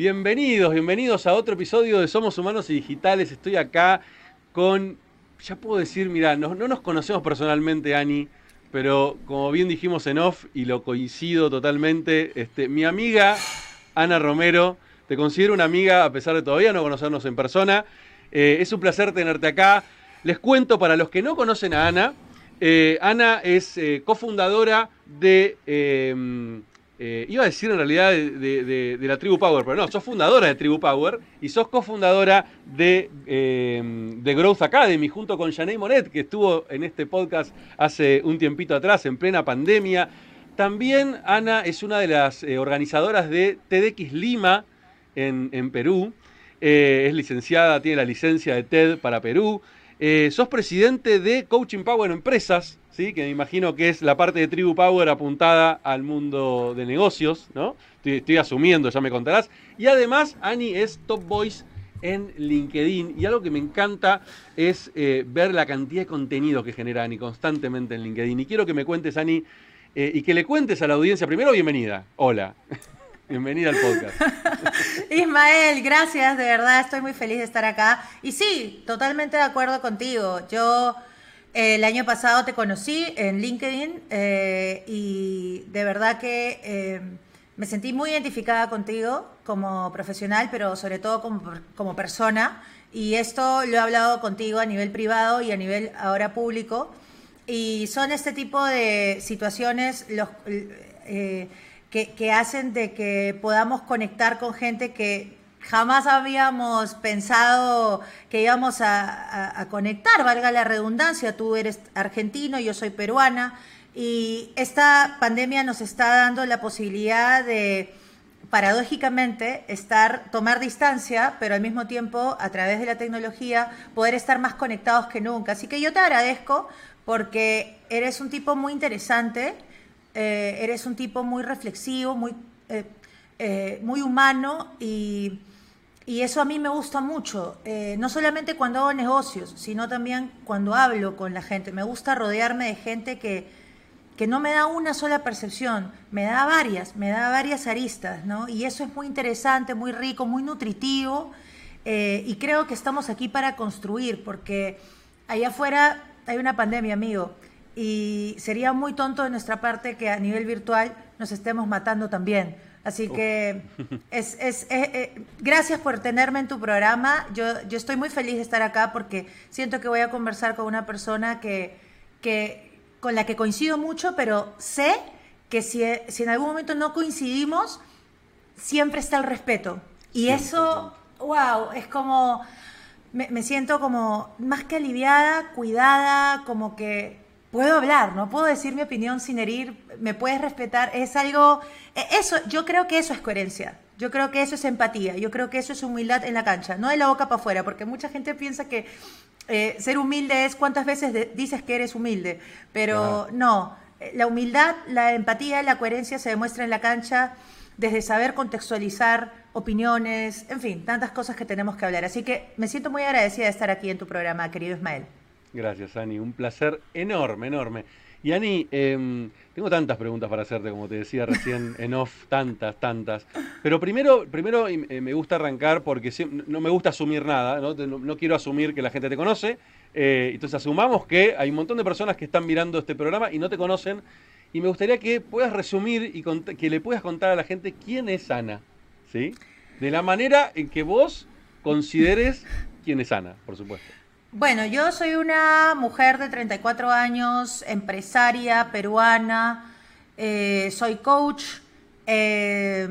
Bienvenidos, bienvenidos a otro episodio de Somos Humanos y Digitales. Estoy acá con, ya puedo decir, mira, no, no nos conocemos personalmente, Ani, pero como bien dijimos en off y lo coincido totalmente, este, mi amiga Ana Romero, te considero una amiga a pesar de todavía no conocernos en persona. Eh, es un placer tenerte acá. Les cuento para los que no conocen a Ana, eh, Ana es eh, cofundadora de eh, iba a decir en realidad de, la Tribu Power, pero no, sos fundadora de Tribu Power y sos cofundadora de, eh, de Growth Academy junto con Janey Monet, que estuvo en este podcast hace un tiempito atrás, en plena pandemia. También Ana es una de las eh, organizadoras de TEDx Lima en, Perú. es licenciada, tiene la licencia de TED para Perú. sos presidente de Coaching Power Empresas, que me imagino que es la parte de Tribu Power apuntada al mundo de negocios, ¿no? Estoy, asumiendo, ya me contarás. Y además, Ani es Top Voice en LinkedIn y algo que me encanta es eh, ver la cantidad de contenido que genera Ani constantemente en LinkedIn. Y quiero que me cuentes, Ani, eh, y que le cuentes a la audiencia, primero, bienvenida. Hola. Bienvenida al podcast. Ismael, gracias, de verdad, estoy muy feliz de estar acá. Y sí, totalmente de acuerdo contigo. Yo el año pasado te conocí en LinkedIn eh, y de verdad que eh, me sentí muy identificada contigo como profesional, pero sobre todo como, persona. Y esto lo he hablado contigo a nivel privado y a nivel ahora público. Y son este tipo de situaciones los, eh, que, que hacen de que podamos conectar con gente que jamás habíamos pensado que íbamos a, conectar, valga la redundancia, tú eres argentino, yo soy peruana, y esta pandemia nos está dando la posibilidad de, paradójicamente, estar, tomar distancia, pero al mismo tiempo, a través de la tecnología, poder estar más conectados que nunca. Así que yo te agradezco porque eres un tipo muy interesante, eh, eres un tipo muy reflexivo, muy... Eh, eh, muy humano y y eso a mí me gusta mucho, eh, no solamente cuando hago negocios, sino también cuando hablo con la gente. Me gusta rodearme de gente que, que no me da una sola percepción, me da varias, me da varias aristas, ¿no? Y eso es muy interesante, muy rico, muy nutritivo. Eh, y creo que estamos aquí para construir, porque allá afuera hay una pandemia, amigo, y sería muy tonto de nuestra parte que a nivel virtual nos estemos matando también. Así que es, es, eh, eh, gracias por tenerme en tu programa. Yo, yo estoy muy feliz de estar acá porque siento que voy a conversar con una persona que, que, con la que coincido mucho, pero sé que si, si en algún momento no coincidimos, siempre está el respeto. Y eso, wow, es como, me, me siento como más que aliviada, cuidada, como que puedo hablar, no puedo decir mi opinión sin herir, me puedes respetar, es algo, e, eso, yo creo que eso es coherencia, yo creo que eso es empatía, yo creo que eso es humildad en la cancha, no de la boca para afuera, porque mucha gente piensa que eh, ser humilde es cuántas veces dices que eres humilde, pero no, la humildad, la empatía, la coherencia se demuestra en la cancha desde saber contextualizar opiniones, en fin, tantas cosas que tenemos que hablar. Así que me siento muy agradecida de estar aquí en tu programa, querido Ismael. Gracias, Ani. Un placer enorme, enorme. Y Ani, em, tengo tantas preguntas para hacerte, como te decía recién en off, tantas, tantas. Pero primero, primero eh, me gusta arrancar porque no me gusta asumir nada, no, quiero asumir que la gente te conoce. Eh, entonces asumamos que hay un montón de personas que están mirando este programa y no te conocen. Y me gustaría que puedas resumir y que le puedas contar a la gente quién es Ana, ¿sí? De la manera en que vos consideres quién es Ana, por supuesto. Bueno, yo soy una mujer de 34 años, empresaria peruana, eh, soy coach eh,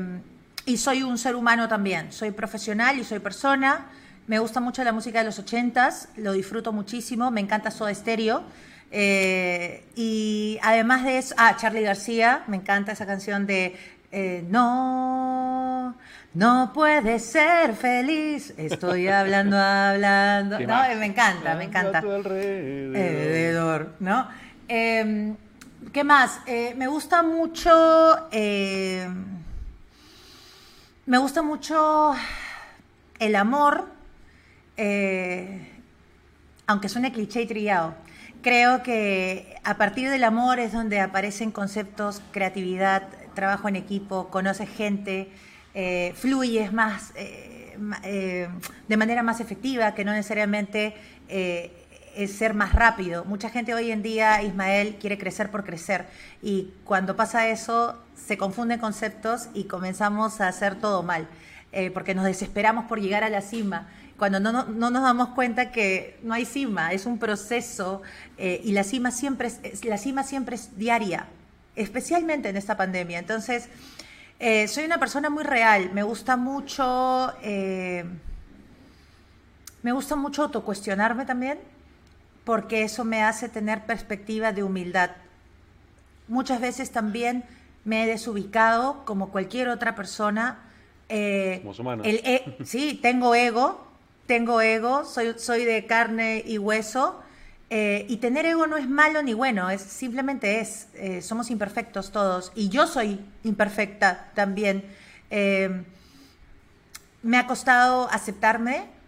y soy un ser humano también. Soy profesional y soy persona. Me gusta mucho la música de los 80s, lo disfruto muchísimo, me encanta Soda Stereo. Eh, y además de eso, ah, Charlie García, me encanta esa canción de No no puede ser feliz. Estoy hablando, hablando. No, me encanta, me encanta. alrededor. ¿no? Em, ¿Qué más? Eh, me gusta mucho. Em, me gusta mucho el amor. Eh, aunque suene cliché y trillado. Creo que a partir del amor es donde aparecen conceptos, creatividad, trabajo en equipo, conoces gente, eh, fluyes más, de manera más efectiva, que no necesariamente es ser más rápido. Mucha gente hoy en día, Ismael, quiere crecer por crecer. Y cuando pasa eso, se confunden conceptos y comenzamos a hacer todo mal, porque nos desesperamos por llegar a la cima cuando no, no, nos damos cuenta que no hay cima, es un proceso eh, y la cima, siempre es, la cima siempre es diaria, especialmente en esta pandemia. Entonces, eh, soy una persona muy real, me gusta mucho, eh, me gusta mucho autocuestionarme también, porque eso me hace tener perspectiva de humildad. Muchas veces también me he desubicado como cualquier otra persona. Como sí, tengo ego, tengo ego, soy, soy de carne y hueso. Eh, y tener ego no es malo ni bueno, es simplemente es. Eh, somos imperfectos todos. Y yo soy imperfecta también. Eh, me ha costado aceptarme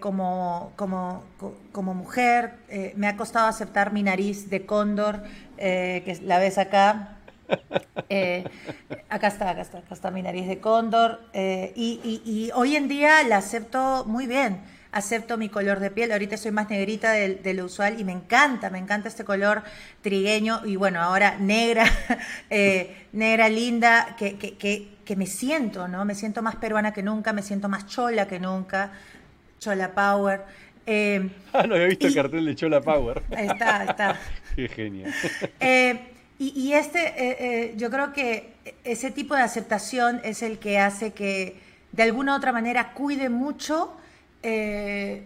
como, como, como, mujer. me ha costado aceptar mi nariz de cóndor, que la ves acá. acá está, acá está, acá está mi nariz de cóndor. y, hoy en día la acepto muy bien acepto mi color de piel. Ahorita soy más negrita de, lo usual y me encanta, me encanta este color trigueño y bueno, ahora negra, eh, negra linda, que, que, que, me siento, ¿no? Me siento más peruana que nunca, me siento más chola que nunca, chola power. Eh, ah, no había visto el cartel de Chola Power. Está, está. Qué genial. Eh, y, este, yo creo que ese tipo de aceptación es el que hace que de alguna u otra manera cuide mucho eh,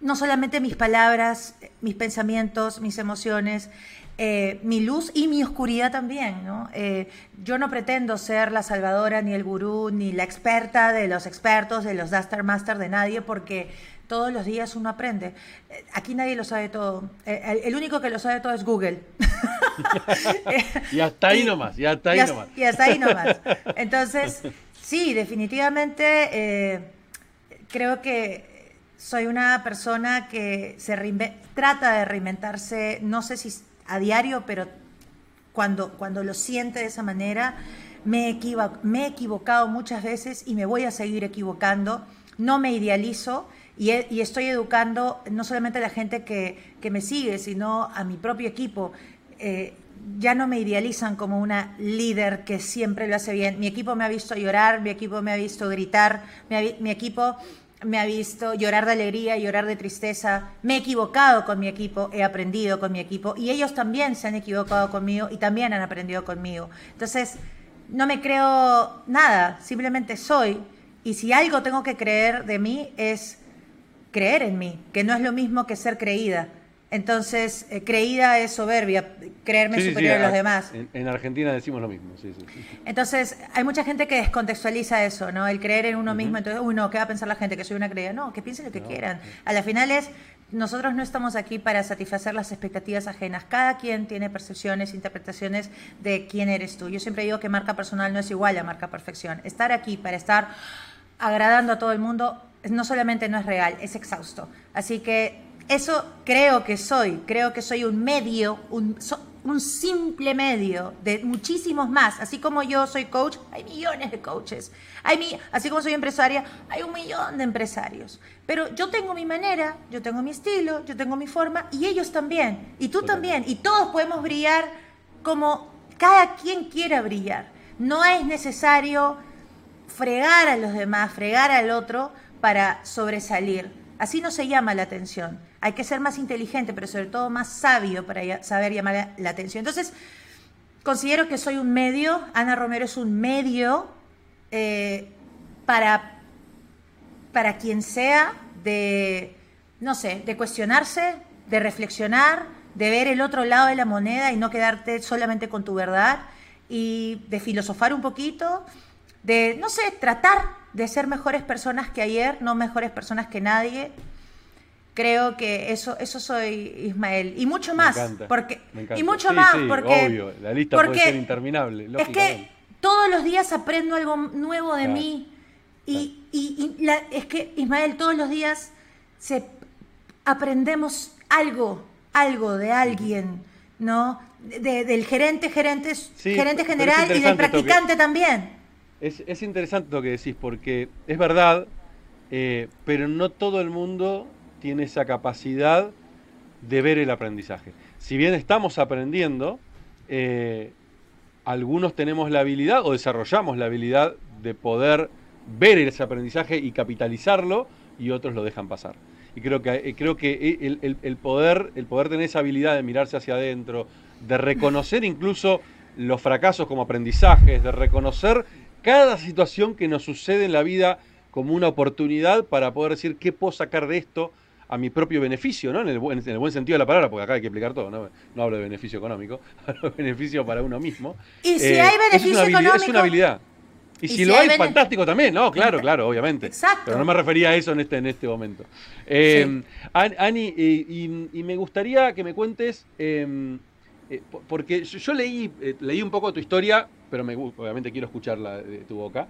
no solamente mis palabras, mis pensamientos, mis emociones, eh, mi luz y mi oscuridad también. Eh, yo no pretendo ser la salvadora, ni el gurú, ni la experta de los expertos, de los Duster Master, de nadie, porque todos los días uno aprende. Aquí nadie lo sabe todo. el, único que lo sabe todo es Google. y hasta ahí nomás, y hasta ahí nomás. Y hasta ahí nomás. Entonces, sí, definitivamente creo que soy una persona que se trata de reinventarse, no sé si a diario, pero cuando, cuando lo siente de esa manera, me me he equivocado muchas veces y me voy a seguir equivocando, no me idealizo y, estoy educando no solamente a la gente que, me sigue, sino a mi propio equipo. Eh, ya no me idealizan como una líder que siempre lo hace bien. Mi equipo me ha visto llorar, mi equipo me ha visto gritar, mi equipo me ha visto llorar de alegría, llorar de tristeza. Me he equivocado con mi equipo, he aprendido con mi equipo y ellos también se han equivocado conmigo y también han aprendido conmigo. Entonces, no me creo nada, simplemente soy. Y si algo tengo que creer de mí es creer en mí, que no es lo mismo que ser creída. Entonces, eh, creída es soberbia, creerme superior a los demás. En, Argentina decimos lo mismo, sí. Entonces, hay mucha gente que descontextualiza eso, ¿no? El creer en uno mismo, entonces, uy, no, ¿qué va a pensar la gente? Que soy una creída. No, que piensen lo que quieran. A la final es, nosotros no estamos aquí para satisfacer las expectativas ajenas. Cada quien tiene percepciones, interpretaciones de quién eres tú. Yo siempre digo que marca personal no es igual a marca perfección. Estar aquí para estar agradando a todo el mundo no solamente no es real, es exhausto. Así que eso creo que soy, creo que soy un medio, un, un simple medio de muchísimos más. Así como yo soy coach, hay millones de coaches. Hay así como soy empresaria, hay un millón de empresarios. Pero yo tengo mi manera, yo tengo mi estilo, yo tengo mi forma y ellos también. Y tú también. Y todos podemos brillar como cada quien quiera brillar. No es necesario fregar a los demás, fregar al otro para sobresalir. Así no se llama la atención. Hay que ser más inteligente, pero sobre todo más sabio para saber llamar la atención. Entonces, considero que soy un medio, Ana Romero es un medio eh, para, para quien sea de, no sé, de cuestionarse, de reflexionar, de ver el otro lado de la moneda y no quedarte solamente con tu verdad y de filosofar un poquito, de, no sé, tratar de ser mejores personas que ayer, no mejores personas que nadie. Creo que eso, eso soy Ismael. Y mucho más. Porque, Y mucho más, porque. Obvio, la lista puede ser interminable. Es que todos los días aprendo algo nuevo de mí. Y, y, es que, Ismael, todos los días se, aprendemos algo, algo de alguien, ¿no? del gerente, gerente, gerente general y del practicante también. es, interesante lo que decís, porque es verdad, eh, pero no todo el mundo tiene esa capacidad de ver el aprendizaje. Si bien estamos aprendiendo, eh, algunos tenemos la habilidad o desarrollamos la habilidad de poder ver ese aprendizaje y capitalizarlo y otros lo dejan pasar. Y creo que, eh, creo que el, poder, el poder tener esa habilidad de mirarse hacia adentro, de reconocer incluso los fracasos como aprendizajes, de reconocer cada situación que nos sucede en la vida como una oportunidad para poder decir qué puedo sacar de esto a mi propio beneficio, ¿no? En el, buen, en el buen sentido de la palabra, porque acá hay que explicar todo, ¿no? No hablo de beneficio económico, hablo de beneficio para uno mismo. Y si hay beneficio es económico. Es una habilidad. Y, si, lo hay, fantástico también, ¿no? Claro, claro, obviamente. Exacto. Pero no me refería a eso en este, en este momento. Eh, Ani, y, me gustaría que me cuentes, em, eh, porque yo, leí, eh, leí un poco tu historia, pero me, obviamente quiero escucharla de tu boca.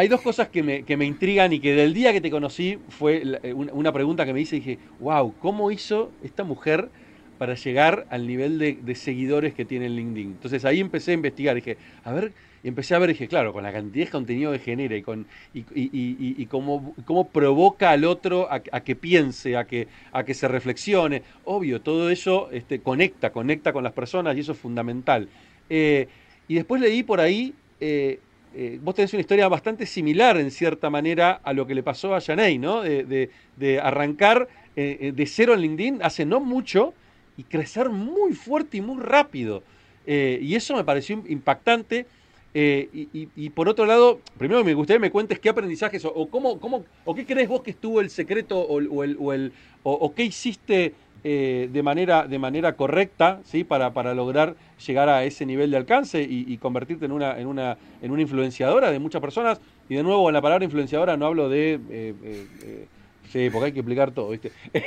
Hay dos cosas que me, intrigan y que del día que te conocí fue una pregunta que me hice y dije, wow, ¿cómo hizo esta mujer para llegar al nivel de, seguidores que tiene en LinkedIn? Entonces ahí empecé a investigar, dije, a ver, y empecé a ver, dije, claro, con la cantidad de contenido que genera y, con, y, cómo, cómo, provoca al otro a, que piense, a que, a que se reflexione. Obvio, todo eso este, conecta, conecta con las personas y eso es fundamental. Eh, y después leí por ahí, eh, eh, vos tenés una historia bastante similar en cierta manera a lo que le pasó a Janey, ¿no? De, de, de arrancar de cero en LinkedIn hace no mucho y crecer muy fuerte y muy rápido. y eso me pareció impactante eh, y, por otro lado, primero me gustaría que me cuentes qué aprendizajes o, cómo, cómo, o qué crees vos que estuvo el secreto o, el, o qué hiciste eh, de, manera, de manera correcta ¿sí? para, para lograr llegar a ese nivel de alcance y, convertirte en una, en, una, en una influenciadora de muchas personas. Y de nuevo, en la palabra influenciadora no hablo de... Eh, sí, porque hay que explicar todo, ¿viste?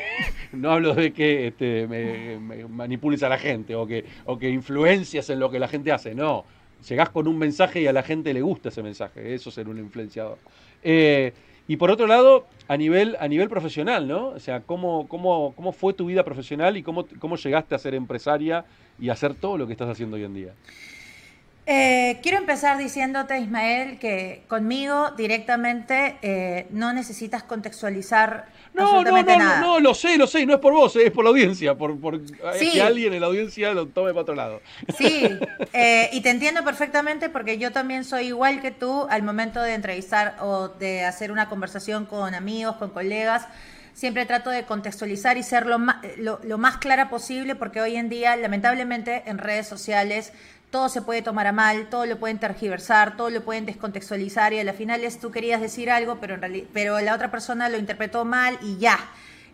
no hablo de que este, manipules a la gente o que, o que influencias en lo que la gente hace, no llegás con un mensaje y a la gente le gusta ese mensaje, eso es ser un influenciador. Eh, y por otro lado, a nivel, a nivel profesional, ¿no? O sea, ¿cómo, cómo, cómo fue tu vida profesional y cómo, cómo llegaste a ser empresaria y a hacer todo lo que estás haciendo hoy en día? Eh, quiero empezar diciéndote, Ismael, que conmigo directamente eh, no necesitas contextualizar no, absolutamente no, nada. No, no, lo sé, lo sé, no es por vos, es por la audiencia, por, por que alguien en la audiencia lo tome para otro lado. Sí, eh, y te entiendo perfectamente porque yo también soy igual que tú al momento de entrevistar o de hacer una conversación con amigos, con colegas siempre trato de contextualizar y ser lo más, lo, lo más, clara posible porque hoy en día, lamentablemente, en redes sociales todo se puede tomar a mal, todo lo pueden tergiversar, todo lo pueden descontextualizar y a la final es tú querías decir algo, pero, en realidad, pero la otra persona lo interpretó mal y ya.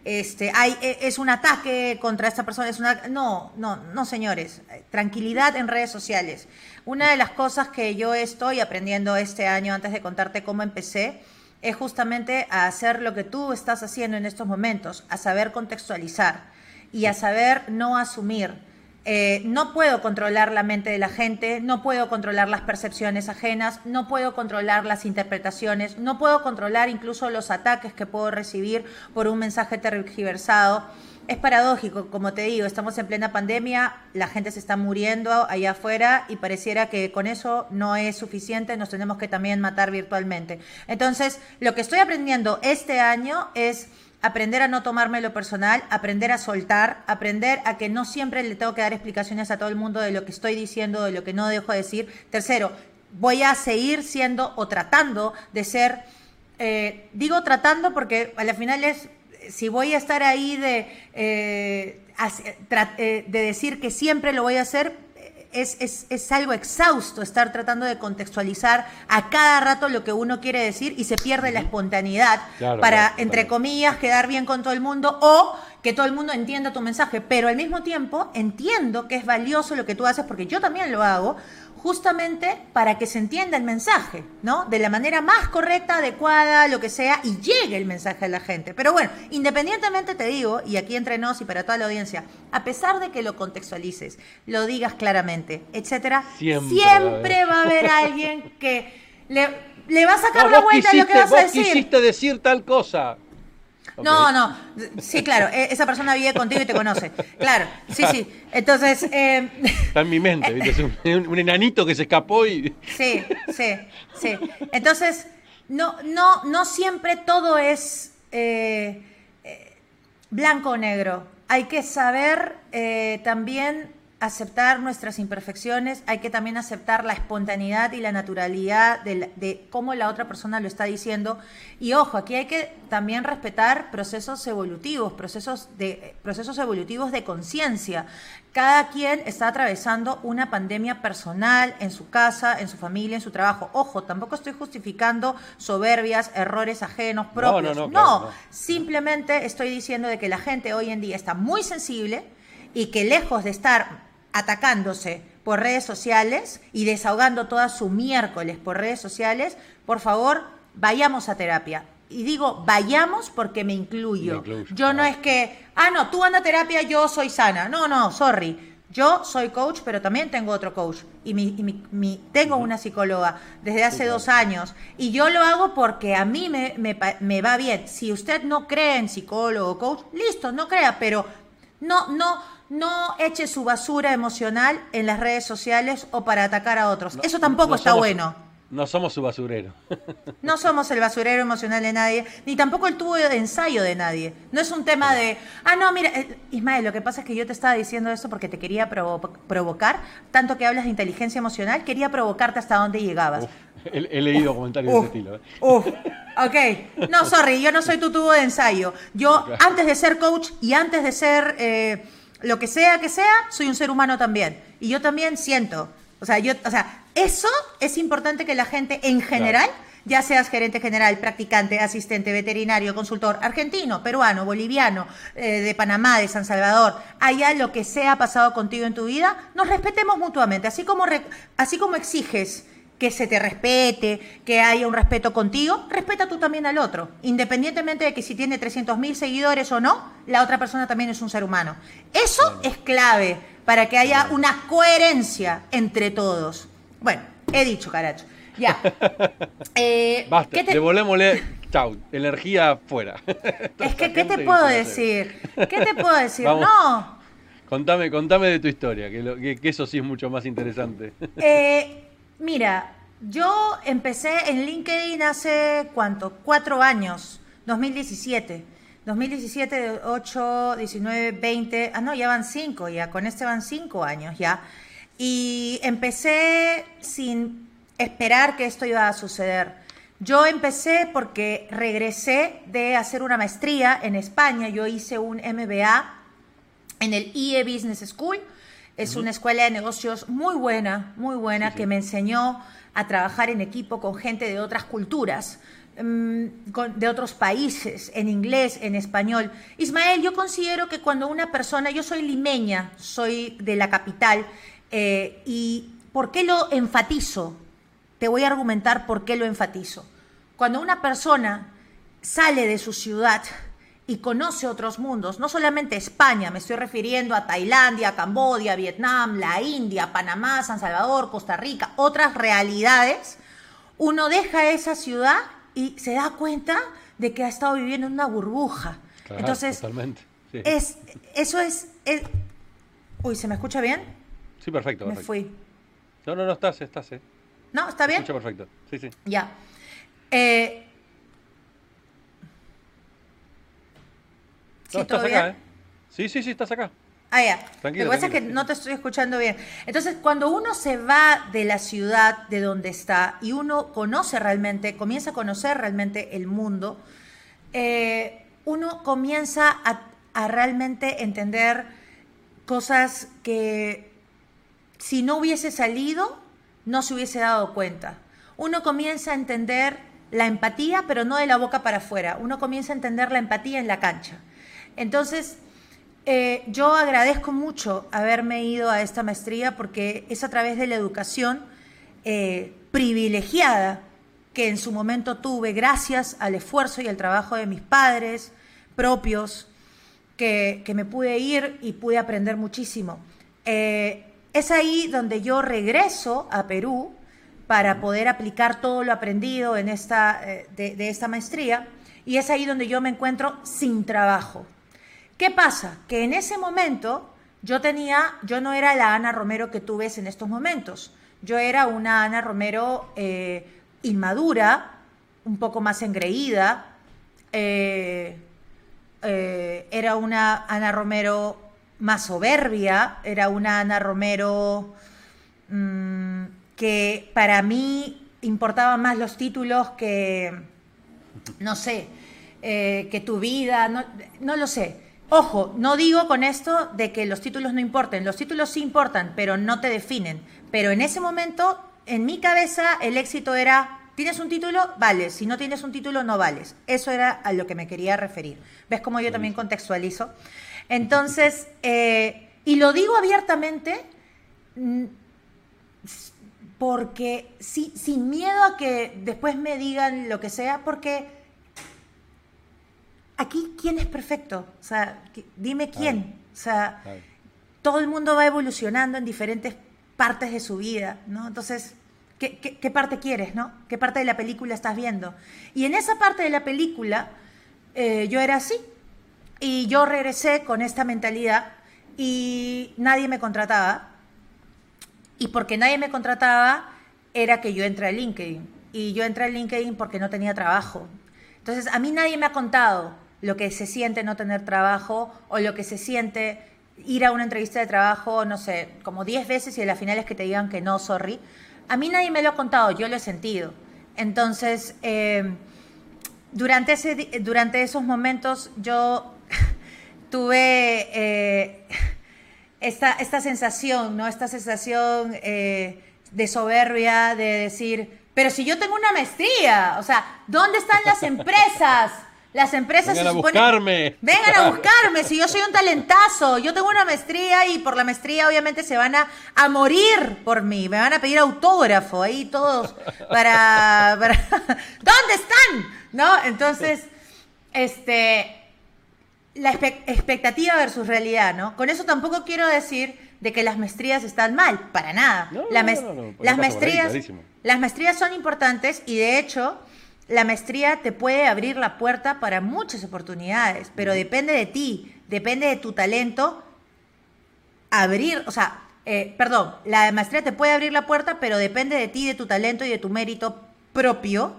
Este, hay, e, es un ataque contra esta persona, es una... No, no, no, señores. Tranquilidad en redes sociales. Una de las cosas que yo estoy aprendiendo este año, antes de contarte cómo empecé, es justamente a hacer lo que tú estás haciendo en estos momentos, a saber contextualizar y a saber no asumir eh, no puedo controlar la mente de la gente, no puedo controlar las percepciones ajenas, no puedo controlar las interpretaciones, no puedo controlar incluso los ataques que puedo recibir por un mensaje tergiversado. Es paradójico, como te digo, estamos en plena pandemia, la gente se está muriendo allá afuera y pareciera que con eso no es suficiente, nos tenemos que también matar virtualmente. Entonces, lo que estoy aprendiendo este año es aprender a no tomarme lo personal, aprender a soltar, aprender a que no siempre le tengo que dar explicaciones a todo el mundo de lo que estoy diciendo, de lo que no dejo de decir. Tercero, voy a seguir siendo o tratando de ser, eh, digo tratando porque al final es, si voy a estar ahí de, eh, eh, de decir que siempre lo voy a hacer, es, es, algo exhausto estar tratando de contextualizar a cada rato lo que uno quiere decir y se pierde la espontaneidad para, entre comillas, quedar bien con todo el mundo o que todo el mundo entienda tu mensaje. Pero al mismo tiempo entiendo que es valioso lo que tú haces porque yo también lo hago justamente para que se entienda el mensaje, ¿no? De la manera más correcta, adecuada, lo que sea, y llegue el mensaje a la gente. Pero bueno, independientemente te digo, y aquí entre nos y para toda la audiencia, a pesar de que lo contextualices, lo digas claramente, etcétera, siempre, va a haber alguien que le, va a sacar la vuelta a lo que vas a decir. quisiste decir tal cosa. No, no, sí, claro, e, esa persona vive contigo y te conoce. Claro, sí, sí. Entonces... Eh, Está en mi mente, ¿viste? Es un, enanito que se escapó y... Sí, sí, sí. Entonces, no, no, no siempre todo es eh, eh, blanco o negro. Hay que saber también aceptar nuestras imperfecciones, hay que también aceptar la espontaneidad y la naturalidad de, cómo la otra persona lo está diciendo. Y ojo, aquí hay que también respetar procesos evolutivos, procesos, de, procesos evolutivos de conciencia. Cada quien está atravesando una pandemia personal en su casa, en su familia, en su trabajo. Ojo, tampoco estoy justificando soberbias, errores ajenos, propios. No, no, simplemente estoy diciendo de que la gente hoy en día está muy sensible y que lejos de estar atacándose por redes sociales y desahogando toda su miércoles por redes sociales, por favor, vayamos a terapia. Y digo, vayamos porque me incluyo. yo no es que, ah, no, tú anda a terapia, yo soy sana. No, no, sorry. Yo soy coach, pero también tengo otro coach. Y, mi, tengo una psicóloga desde hace dos años. Y yo lo hago porque a mí me, me va bien. Si usted no cree en psicólogo o coach, listo, no crea, pero no, no, no eche su basura emocional en las redes sociales o para atacar a otros. Eso tampoco está bueno. No somos su basurero. No somos el basurero emocional de nadie, ni tampoco el tubo de ensayo de nadie. No es un tema de, ah, no, mira, eh, Ismael, lo que pasa es que yo te estaba diciendo esto porque te quería provocar, tanto que hablas de inteligencia emocional, quería provocarte hasta dónde llegabas. he, leído comentarios de ese estilo. ¿eh? Uf, ok. No, sorry, yo no soy tu tubo de ensayo. Yo, antes de ser coach y antes de ser... Eh, lo que sea que sea, soy un ser humano también. Y yo también siento. O sea, yo, o sea, eso es importante que la gente en general, ya seas gerente general, practicante, asistente, veterinario, consultor, argentino, peruano, boliviano, eh, de Panamá, de San Salvador, haya lo que sea pasado contigo en tu vida, nos respetemos mutuamente. Así como, así como exiges que se te respete, que haya un respeto contigo, respeta tú también al otro, independientemente de que si tiene 300.000 seguidores o no, la otra persona también es un ser humano. Eso es clave para que haya una coherencia entre todos. Bueno, he dicho, caracho. Ya. Eh, Basta, ¿qué te... devolvémosle, chau, energía fuera. es que, ¿qué te puedo decir? ¿Qué te puedo decir? No. Contame, contame de tu historia, que, que, eso sí es mucho más interesante. Eh, Mira, yo empecé en LinkedIn hace cuánto, cuatro años, 2017. 2017, 8, 19, 20, ah no, ya van cinco, ya con este van cinco años ya. Y empecé sin esperar que esto iba a suceder. Yo empecé porque regresé de hacer una maestría en España, yo hice un MBA en el IE Business School, es una escuela de negocios muy buena, muy buena, que me enseñó a trabajar en equipo con gente de otras culturas, mm, de otros países, en inglés, en español. Ismael, yo considero que cuando una persona, yo soy limeña, soy de la capital, eh, y ¿por qué lo enfatizo? Te voy a argumentar por qué lo enfatizo. Cuando una persona sale de su ciudad, y conoce otros mundos, no solamente España, me estoy refiriendo a Tailandia, Cambodia, Vietnam, la India, Panamá, San Salvador, Costa Rica, otras realidades, uno deja esa ciudad y se da cuenta de que ha estado viviendo en una burbuja. Entonces, totalmente. es, eso es, Uy, ¿se me escucha bien? Sí, perfecto. Me fui. No, no, no, estás, estás, ¿eh? ¿No? ¿Está bien? escucha perfecto. Sí, sí. Ya. Eh, ¿Sí, estás acá, ¿eh? Sí, sí, sí, estás acá. Ah, ya. Lo que pasa es que no te estoy escuchando bien. Entonces, cuando uno se va de la ciudad de donde está y uno conoce realmente, comienza a conocer realmente el mundo, eh, uno comienza a, a realmente entender cosas que si no hubiese salido, no se hubiese dado cuenta. Uno comienza a entender la empatía, pero no de la boca para afuera. Uno comienza a entender la empatía en la cancha. Entonces, eh, yo agradezco mucho haberme ido a esta maestría porque es a través de la educación eh, privilegiada que en su momento tuve gracias al esfuerzo y al trabajo de mis padres propios, que, me pude ir y pude aprender muchísimo. Eh, es ahí donde yo regreso a Perú para poder aplicar todo lo aprendido en esta, de esta maestría Y es ahí donde yo me encuentro sin trabajo. ¿Qué pasa? Que en ese momento yo tenía, yo no era la Ana Romero que tú ves en estos momentos. Yo era una Ana Romero eh, inmadura, un poco más engreída. Eh, eh, era una Ana Romero más soberbia, era una Ana Romero mm, que para mí importaban más los títulos que, no sé, que tu vida, no, no lo sé. Ojo, no digo con esto de que los títulos no importen, los títulos sí importan, pero no te definen. Pero en ese momento, en mi cabeza, el éxito era, ¿tienes un título? Vale, si no tienes un título, no vales. Eso era a lo que me quería referir. ¿Ves cómo yo también contextualizo? Entonces, eh, y lo digo abiertamente mm, porque sin miedo a que después me digan lo que sea, porque aquí, ¿quién es perfecto? O sea, dime quién. O sea, todo el mundo va evolucionando en diferentes partes de su vida, ¿no? Entonces, ¿qué, parte quieres, no? ¿Qué parte de la película estás viendo? Y en esa parte de la película, eh, yo era así. Y yo regresé con esta mentalidad y nadie me contrataba. Y porque nadie me contrataba, era que yo entré a LinkedIn. Y yo entré a LinkedIn porque no tenía trabajo. Entonces, a mí nadie me ha contado lo que se siente no tener trabajo o lo que se siente ir a una entrevista de trabajo, no sé, como 10 veces y a la final es que te digan que no, sorry. A mí nadie me lo ha contado, yo lo he sentido. Entonces, eh, durante, ese, durante esos momentos yo tuve eh, esta, esta sensación, ¿no? Esta sensación eh, de soberbia, de decir, pero si yo tengo una maestría, o sea, ¿dónde están las empresas? Las empresas vengan a buscarme. Vengan a buscarme, si yo soy un talentazo, yo tengo una maestría y por la maestría obviamente se van a, a morir por mí, me van a pedir autógrafo ahí todos para, ¿dónde están? ¿No? Entonces, este la expectativa versus realidad, ¿no? Con eso tampoco quiero decir de que las maestrías están mal, para nada. las maestrías las maestrías son importantes y de hecho la maestría te puede abrir la puerta para muchas oportunidades, pero depende de ti, depende de tu talento abrir, o sea, eh, perdón, la maestría te puede abrir la puerta, pero depende de ti, de tu talento y de tu mérito propio,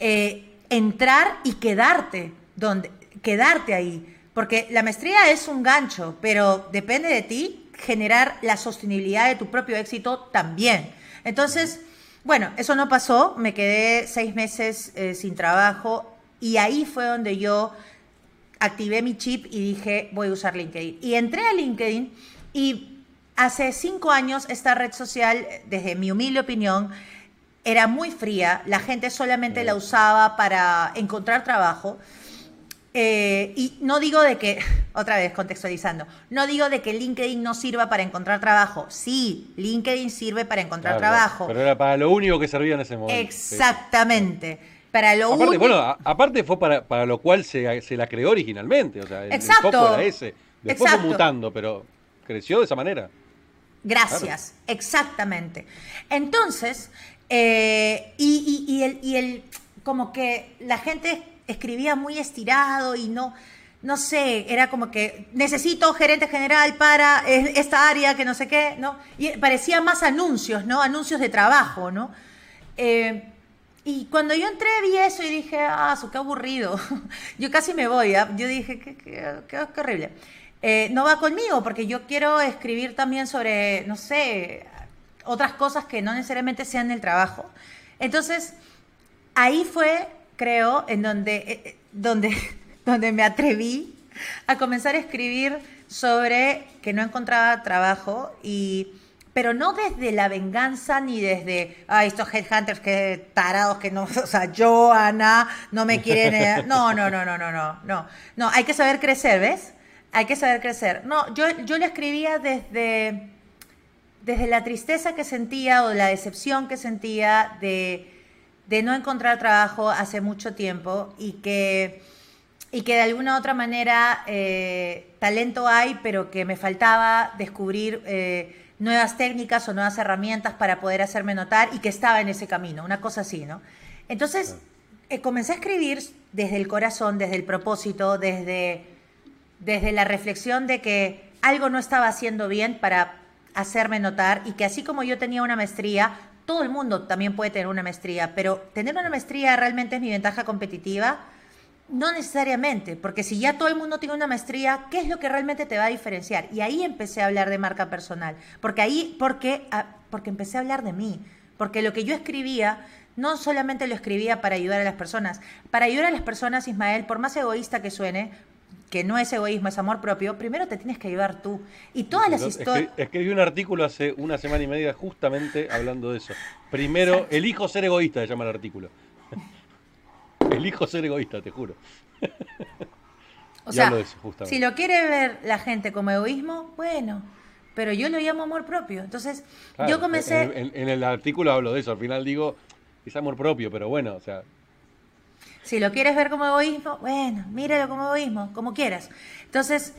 eh, entrar y quedarte, donde, quedarte ahí. Porque la maestría es un gancho, pero depende de ti generar la sostenibilidad de tu propio éxito también. Entonces, bueno, eso no pasó, me quedé seis meses eh, sin trabajo y ahí fue donde yo activé mi chip y dije, voy a usar LinkedIn. Y entré a LinkedIn y hace cinco años esta red social, desde mi humilde opinión, era muy fría, la gente solamente la usaba para encontrar trabajo. Eh, y no digo de que, otra vez contextualizando, no digo de que LinkedIn no sirva para encontrar trabajo. Sí, LinkedIn sirve para encontrar trabajo. Pero era para lo único que servía en ese momento. Exactamente. Para lo aparte, Bueno, aparte fue para, para lo cual se, se, la creó originalmente. O sea, el, Exacto. foco era ese. Después fue mutando, pero creció de esa manera. Gracias, exactamente. Entonces, eh, y, y, y, el, y el, como que la gente escribía muy estirado y no, no sé, era como que necesito gerente general para esta área que no sé qué, ¿no? Y parecía más anuncios, ¿no? Anuncios de trabajo, ¿no? Eh, y cuando yo entré vi eso y dije, ah, su qué aburrido. yo casi me voy, ¿ah? yo dije, qué, qué, horrible. Eh, no va conmigo porque yo quiero escribir también sobre, no sé, otras cosas que no necesariamente sean el trabajo. Entonces, ahí fue creo, en donde, eh, eh, donde, donde me atreví a comenzar a escribir sobre que no encontraba trabajo y pero no desde la venganza ni desde ah, estos headhunters que tarados que no, o sea, yo, Ana, no me quieren. Eh". No, no, no, no, no, no, no. No, hay que saber crecer, ¿ves? Hay que saber crecer. No, yo, yo lo escribía desde, desde la tristeza que sentía o la decepción que sentía de de no encontrar trabajo hace mucho tiempo y que, y que de alguna u otra manera eh, talento hay, pero que me faltaba descubrir eh, nuevas técnicas o nuevas herramientas para poder hacerme notar y que estaba en ese camino, una cosa así, ¿no? Entonces, eh, comencé a escribir desde el corazón, desde el propósito, desde, desde la reflexión de que algo no estaba haciendo bien para hacerme notar y que así como yo tenía una maestría, todo el mundo también puede tener una maestría, pero tener una maestría realmente es mi ventaja competitiva. No necesariamente, porque si ya todo el mundo tiene una maestría, ¿qué es lo que realmente te va a diferenciar? Y ahí empecé a hablar de marca personal, porque ahí, porque, ah, porque empecé a hablar de mí, porque lo que yo escribía no solamente lo escribía para ayudar a las personas, para ayudar a las personas, Ismael, por más egoísta que suene, que no es egoísmo, es amor propio, primero te tienes que ayudar tú. Y todas las historias... Escribí un artículo hace una semana y media justamente hablando de eso. Primero, elijo ser egoísta, se llama el artículo. elijo ser egoísta, te juro. O sea, si lo quiere ver la gente como egoísmo, bueno, pero yo lo llamo amor propio. Entonces, yo comencé... En, en, el artículo hablo de eso, al final digo, es amor propio, pero bueno, o sea, si lo quieres ver como egoísmo, bueno, míralo como egoísmo, como quieras. Entonces,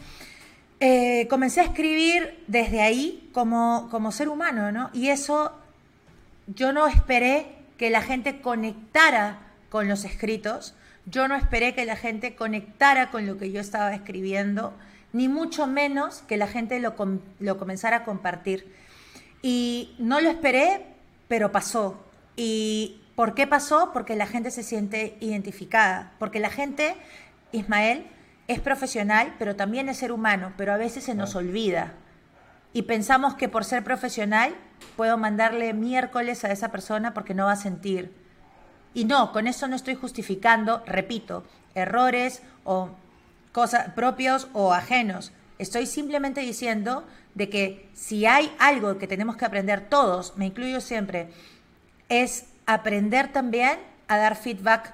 eh, comencé a escribir desde ahí como, como ser humano, ¿no? Y eso yo no esperé que la gente conectara con los escritos, yo no esperé que la gente conectara con lo que yo estaba escribiendo, ni mucho menos que la gente lo, lo comenzara a compartir. Y no lo esperé, pero pasó. Y ¿Por qué pasó? Porque la gente se siente identificada, porque la gente, Ismael, es profesional, pero también es ser humano, pero a veces se nos olvida. Y pensamos que por ser profesional puedo mandarle miércoles a esa persona porque no va a sentir. Y no, con eso no estoy justificando, repito, errores o cosas propios o ajenos. Estoy simplemente diciendo de que si hay algo que tenemos que aprender todos, me incluyo siempre, es aprender también a dar feedback,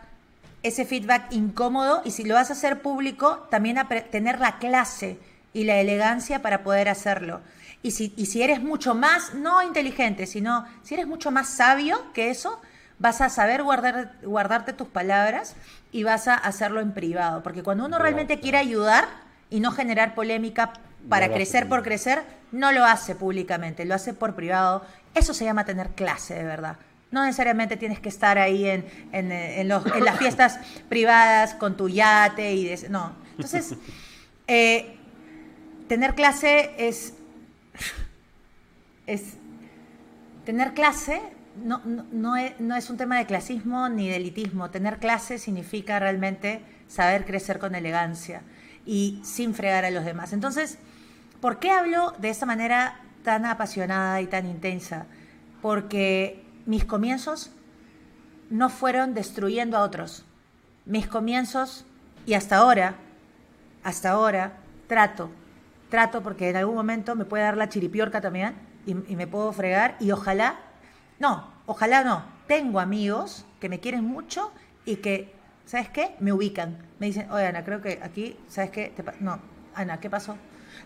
ese feedback incómodo y si lo vas a hacer público, también tener la clase y la elegancia para poder hacerlo. Y si, y si eres mucho más, no inteligente, sino si eres mucho más sabio que eso, vas a saber guardar, guardarte tus palabras y vas a hacerlo en privado. Porque cuando uno realmente quiere ayudar y no generar polémica para crecer por crecer, no lo hace públicamente, lo hace por privado. Eso se llama tener clase, de verdad. No necesariamente tienes que estar ahí en, en, las fiestas privadas con tu yate y no. Entonces, eh, tener clase es, es tener clase no, no, es, no, es, un tema de clasismo ni de elitismo. Tener clase significa realmente saber crecer con elegancia y sin fregar a los demás. Entonces, ¿por qué hablo de esa manera tan apasionada y tan intensa? Porque mis comienzos no fueron destruyendo a otros. Mis comienzos, y hasta ahora, hasta ahora, trato, trato porque en algún momento me puede dar la chiripiorca también y, me puedo fregar y ojalá, no, ojalá no, tengo amigos que me quieren mucho y que, ¿sabes qué? Me ubican. Me dicen, oye Ana, creo que aquí, ¿sabes qué? no, Ana, ¿qué pasó?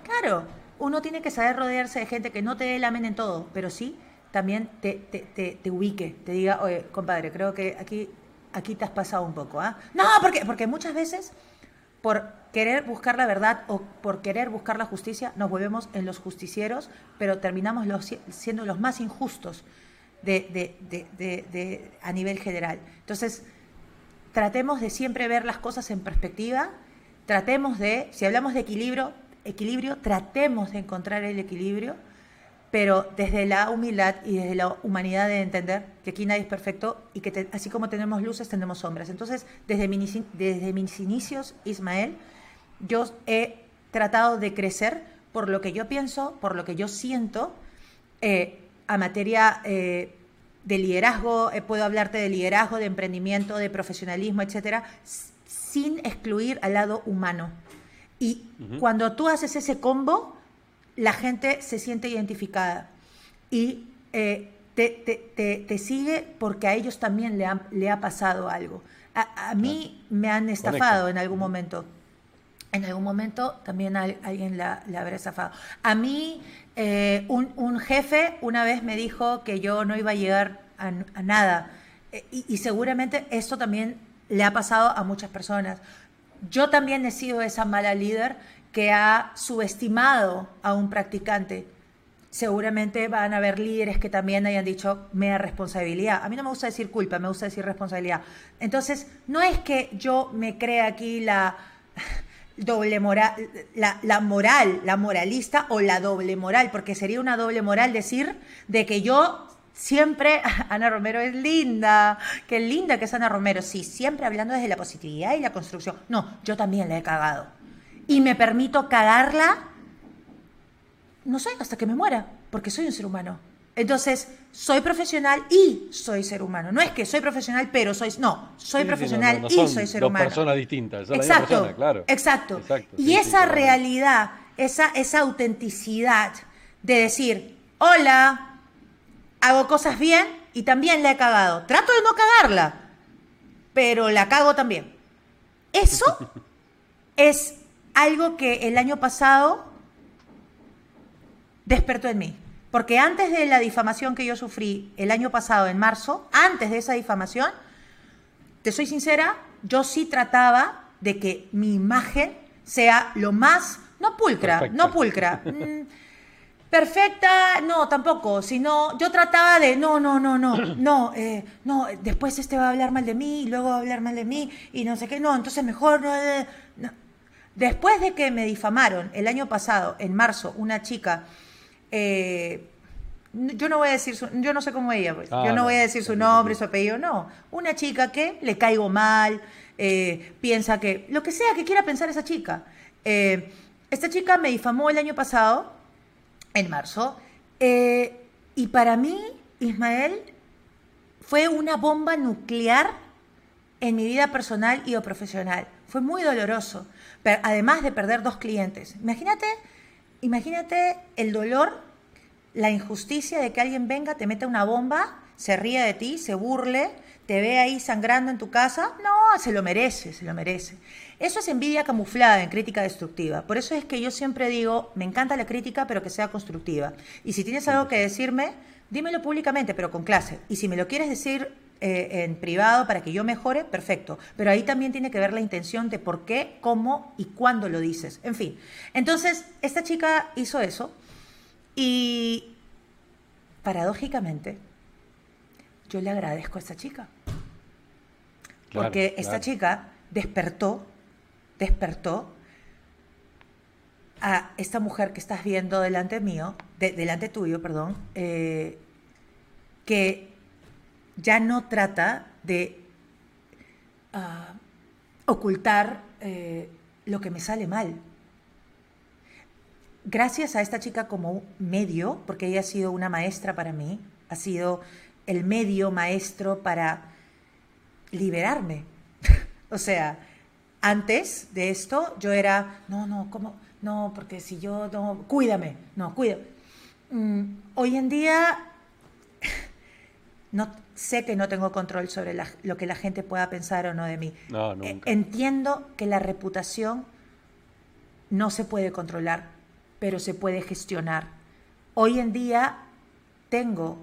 Claro, uno tiene que saber rodearse de gente que no te dé el amén en todo, pero sí también te, te, te, ubique, te diga, oye, compadre, creo que aquí, aquí te has pasado un poco. ¿ah? No, porque, porque muchas veces por querer buscar la verdad o por querer buscar la justicia nos volvemos en los justicieros, pero terminamos siendo los más injustos de, de, de, a nivel general. Entonces, tratemos de siempre ver las cosas en perspectiva, tratemos de, si hablamos de equilibrio, equilibrio, tratemos de encontrar el equilibrio pero desde la humildad y desde la humanidad de entender que aquí nadie es perfecto y que así como tenemos luces, tenemos sombras. Entonces, desde, desde mis inicios, Ismael, yo he tratado de crecer por lo que yo pienso, por lo que yo siento, eh, a materia eh, de liderazgo, eh, puedo hablarte de liderazgo, de emprendimiento, de profesionalismo, etcétera, sin excluir al lado humano. Y cuando tú haces ese combo, la gente se siente identificada y eh, te, sigue porque a ellos también le, le ha pasado algo. A, mí me han estafado en algún momento. En algún momento también alguien la, habrá estafado. A mí eh, un, jefe una vez me dijo que yo no iba a llegar a, nada. Eh, y, y seguramente esto también le ha pasado a muchas personas. Yo también he sido esa mala líder que ha subestimado a un practicante. seguramente van a haber líderes que también hayan dicho mea responsabilidad. A mí no me gusta decir culpa, me gusta decir responsabilidad. Entonces, no es que yo me crea aquí la doble moral, la, moral, la moralista o la doble moral, porque sería una doble moral decir de que yo siempre, Ana Romero es linda, qué linda que es Ana Romero, sí, siempre hablando desde la positividad y la construcción. No, yo también la he cagado. Y me permito cagarla, no sé, hasta que me muera, porque soy un ser humano. Entonces, soy profesional y soy ser humano. No es que soy profesional, pero soy. No, soy profesional y soy ser dos humano. personas distintas. Son exacto, la misma persona, claro. exacto. Exacto, Y sí, esa realidad, esa, esa autenticidad de decir, hola, hago cosas bien y también la he cagado. Trato de no cagarla, pero la cago también. Eso es algo que el año pasado despertó en mí. Porque antes de la difamación que yo sufrí el año pasado, en marzo, antes de esa difamación, te soy sincera, yo sí trataba de que mi imagen sea lo más, no pulcra, Perfecta. no pulcra. mm, Perfecta, no, tampoco, sino yo trataba de, no, no, no, no, no, eh, no, después este va a hablar mal de mí y luego va a hablar mal de mí y no sé qué, no, entonces mejor no, eh, no. Después de que me difamaron el año pasado, en marzo, una chica, eh, yo no voy a decir, su- yo no sé cómo ella, pues, Ah, yo no, no, voy a decir su nombre, su apellido, no, una chica que le caigo mal, eh, piensa que, lo que sea que quiera pensar esa chica. Eh, esta chica me difamó el año pasado, en marzo, eh, y para mí, Ismael, fue una bomba nuclear en mi vida personal y o profesional. Fue muy doloroso, pero además de perder dos clientes. Imagínate, imagínate el dolor, la injusticia de que alguien venga, te meta una bomba, se ríe de ti, se burle, te ve ahí sangrando en tu casa. No, se lo merece, se lo merece. Eso es envidia camuflada en crítica destructiva. Por eso es que yo siempre digo, me encanta la crítica, pero que sea constructiva. Y si tienes algo que decirme, dímelo públicamente, pero con clase. Y si me lo quieres decir eh, en privado para que yo mejore, perfecto. Pero ahí también tiene que ver la intención de por qué, cómo y cuándo lo dices. En fin. Entonces, esta chica hizo eso y paradójicamente yo le agradezco a esta chica. Claro, Porque esta claro. chica despertó, despertó a esta mujer que estás viendo delante mío, de- delante tuyo, perdón, eh, que ya no trata de ah, ocultar eh, lo que me sale mal. Gracias a esta chica como medio, porque ella ha sido una maestra para mí, ha sido el medio maestro para liberarme. o sea, antes de esto yo era, no, no, ¿cómo? No, porque si yo no, cuídame, no, cuídame. Mm, hoy en día no sé que no tengo control sobre la- lo que la gente pueda pensar o no de mí. No, nunca. Entiendo que la reputación no se puede controlar, pero se puede gestionar. Hoy en día tengo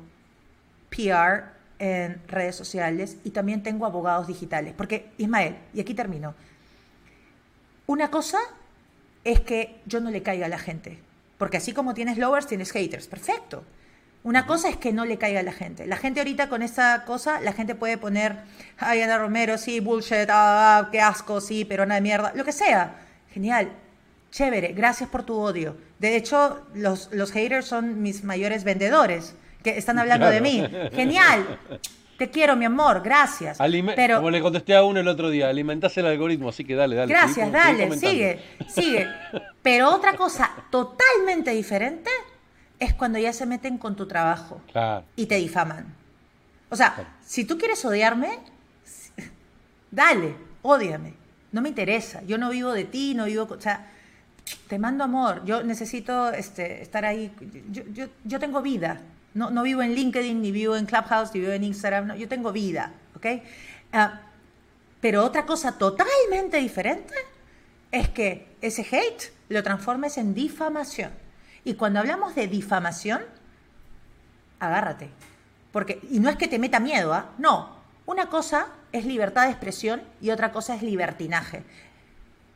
PR en redes sociales y también tengo abogados digitales. Porque, Ismael, y aquí termino, una cosa es que yo no le caiga a la gente. Porque así como tienes lovers, tienes haters. Perfecto. Una cosa es que no le caiga a la gente. La gente ahorita con esta cosa, la gente puede poner, ay, Ana Romero, sí, bullshit, ah, qué asco, sí, pero nada de mierda, lo que sea. Genial. Chévere, gracias por tu odio. De hecho, los, los haters son mis mayores vendedores, que están hablando de mí. Genial. Te quiero, mi amor, gracias. Alime- pero, Como le contesté a uno el otro día, alimentás el algoritmo, así que dale, dale. Gracias, dale, sigue, sigue. Pero otra cosa totalmente diferente es cuando ya se meten con tu trabajo Claro. y te difaman. O sea, si tú quieres odiarme, dale, ódiame. No me interesa. Yo no vivo de ti, no vivo... O sea, te mando amor. Yo necesito este, estar ahí. Yo, yo, yo tengo vida. No, no vivo en LinkedIn, ni vivo en Clubhouse, ni vivo en Instagram. no, yo tengo vida, ¿ok? Ah, pero otra cosa totalmente diferente es que ese hate lo transformes en difamación. Y cuando hablamos de difamación, agárrate. Porque, y no es que te meta miedo, ¿ah? No. Una cosa es libertad de expresión y otra cosa es libertinaje.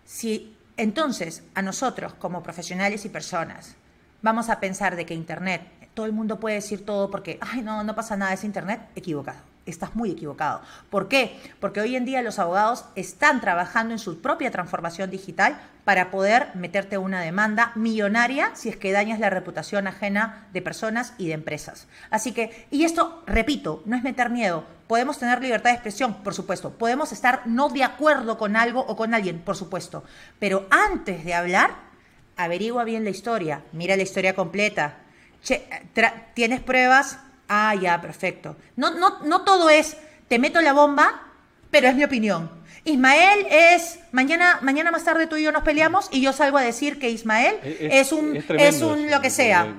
Si entonces a nosotros como profesionales y personas vamos a pensar de que Internet todo el mundo puede decir todo porque, ay, no, no pasa nada, es Internet, equivocado. Estás muy equivocado. ¿Por qué? Porque hoy en día los abogados están trabajando en su propia transformación digital para poder meterte una demanda millonaria si es que dañas la reputación ajena de personas y de empresas. Así que, y esto, repito, no es meter miedo. Podemos tener libertad de expresión, por supuesto. Podemos estar no de acuerdo con algo o con alguien, por supuesto. Pero antes de hablar, averigua bien la historia, mira la historia completa. ¿Tienes pruebas? Ah, ya, perfecto. No, no, no todo es, te meto la bomba, pero es mi opinión. Ismael es, mañana, mañana más tarde tú y yo nos peleamos y yo salgo a decir que Ismael es, un, es, un lo que sea.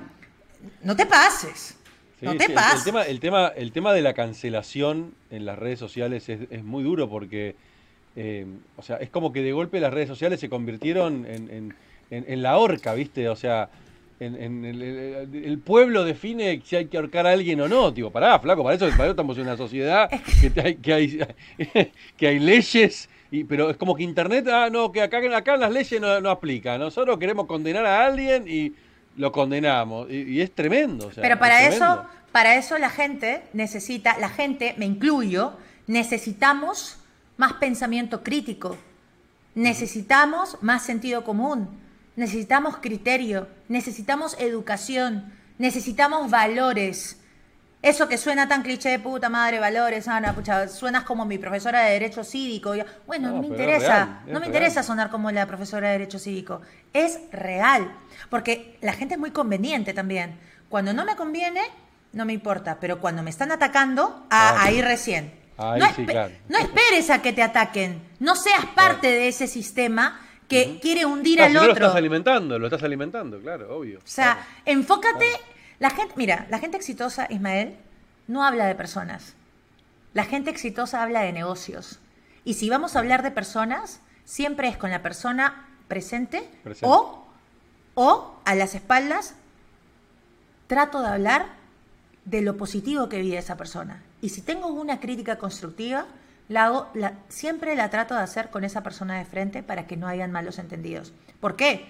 No te pases. no te pases. El, tema, el, tema, el tema de la cancelación en las redes sociales es, muy duro porque, eh, o sea, es como que de golpe las redes sociales se convirtieron en, en la horca, ¿viste? O sea, en, el, pueblo define si hay que ahorcar a alguien o no. Digo, pará, flaco, para eso, estamos en una sociedad que, hay, que, hay, que hay leyes, y, pero es como que Internet, ah, no, que acá, acá las leyes no, no aplican. Nosotros queremos condenar a alguien y lo condenamos. Y, es tremendo. pero para eso, para eso la gente necesita, la gente, me incluyo, necesitamos más pensamiento crítico. Necesitamos más sentido común necesitamos criterio, necesitamos educación, necesitamos valores. Eso que suena tan cliché de puta madre, valores, Ana, pucha, suenas como mi profesora de Derecho Cívico. Bueno, no, me interesa, no me interesa sonar como la profesora de Derecho Cívico. Es real, porque la gente es muy conveniente también. Cuando no me conviene, no me importa, pero cuando me están atacando, ah, ahí recién. no, no, esperes a que te ataquen, no seas parte de ese sistema que quiere hundir al otro. Lo estás alimentando, lo estás alimentando, claro, obvio. O sea, enfócate. La gente, mira, la gente exitosa, Ismael, no habla de personas. La gente exitosa habla de negocios. Y si vamos a hablar de personas, siempre es con la persona presente, O, o a las espaldas trato de hablar de lo positivo que vive esa persona. Y si tengo una crítica constructiva, la siempre la trato de hacer con esa persona de frente para que no hayan malos entendidos. ¿Por qué?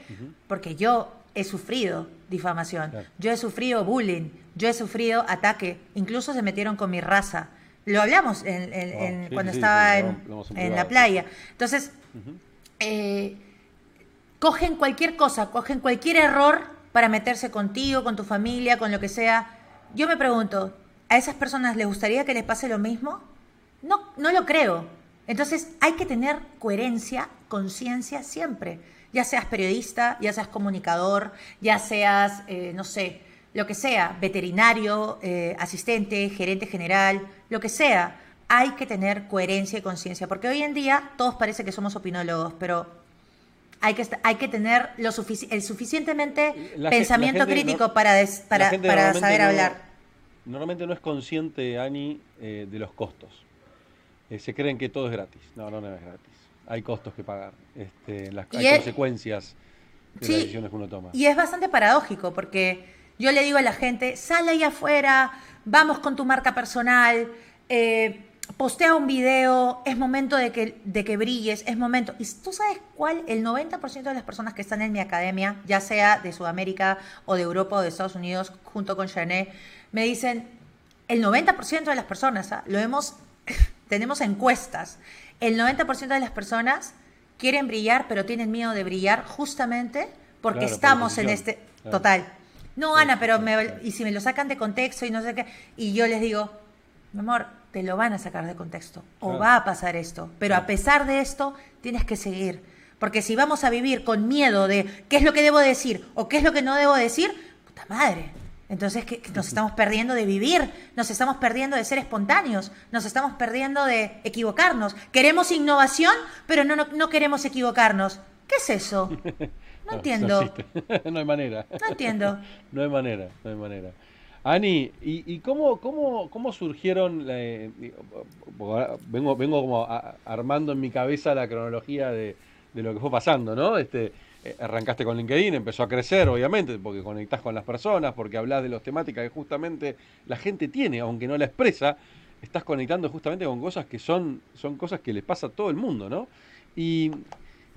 Porque yo he sufrido difamación, yo he sufrido bullying, yo he sufrido ataque, incluso se metieron con mi raza. Lo hablamos en, cuando estaba en, la playa. Entonces, eh, cogen cualquier cosa, cogen cualquier error para meterse contigo, con tu familia, con lo que sea. Yo me pregunto, ¿a esas personas les gustaría que les pase lo mismo? No, no lo creo. Entonces hay que tener coherencia, conciencia siempre. Ya seas periodista, ya seas comunicador, ya seas, eh, no sé, lo que sea, veterinario, eh, asistente, gerente general, lo que sea. Hay que tener coherencia y conciencia, porque hoy en día todos parece que somos opinólogos, pero hay que, hay que tener lo el suficientemente pensamiento crítico para, para, para saber hablar. Normalmente no es consciente, Ani, eh, de los costos. Eh, se creen que todo es gratis. No, no, no es gratis. Hay costos que pagar, este, las, hay consecuencias de las decisiones que uno toma. Y es bastante paradójico porque yo le digo a la gente, sal ahí afuera, vamos con tu marca personal, eh, postea un video, es momento de que, de que brilles, es momento. ¿Y tú sabes cuál? El 90% de las personas que están en mi academia, ya sea de Sudamérica o de Europa o de Estados Unidos, junto con Janet, me dicen, el 90% de las personas, ¿ah? lo hemos tenemos encuestas. El 90% de las personas quieren brillar, pero tienen miedo de brillar justamente porque estamos en este... Total. No, Ana, pero me, y si me lo sacan de contexto y no sé qué, y yo les digo, mi amor, te lo van a sacar de contexto o va a pasar esto, pero a pesar de esto tienes que seguir, porque si vamos a vivir con miedo de qué es lo que debo decir o qué es lo que no debo decir, puta madre, entonces, que nos estamos perdiendo de vivir, nos estamos perdiendo de ser espontáneos, nos estamos perdiendo de equivocarnos. Queremos innovación, pero no, no, queremos equivocarnos. ¿Qué es eso? No, entiendo. No, hay manera. No entiendo. no hay manera, no hay manera. Ani, ¿y, y cómo, cómo, cómo surgieron? Eh, vengo, vengo como armando en mi cabeza la cronología de, de, lo que fue pasando, ¿no? Este, arrancaste con LinkedIn, empezó a crecer, obviamente, porque conectás con las personas, porque hablas de las temáticas que justamente la gente tiene, aunque no la expresa, estás conectando justamente con cosas que son, son cosas que les pasa a todo el mundo, ¿no? Y,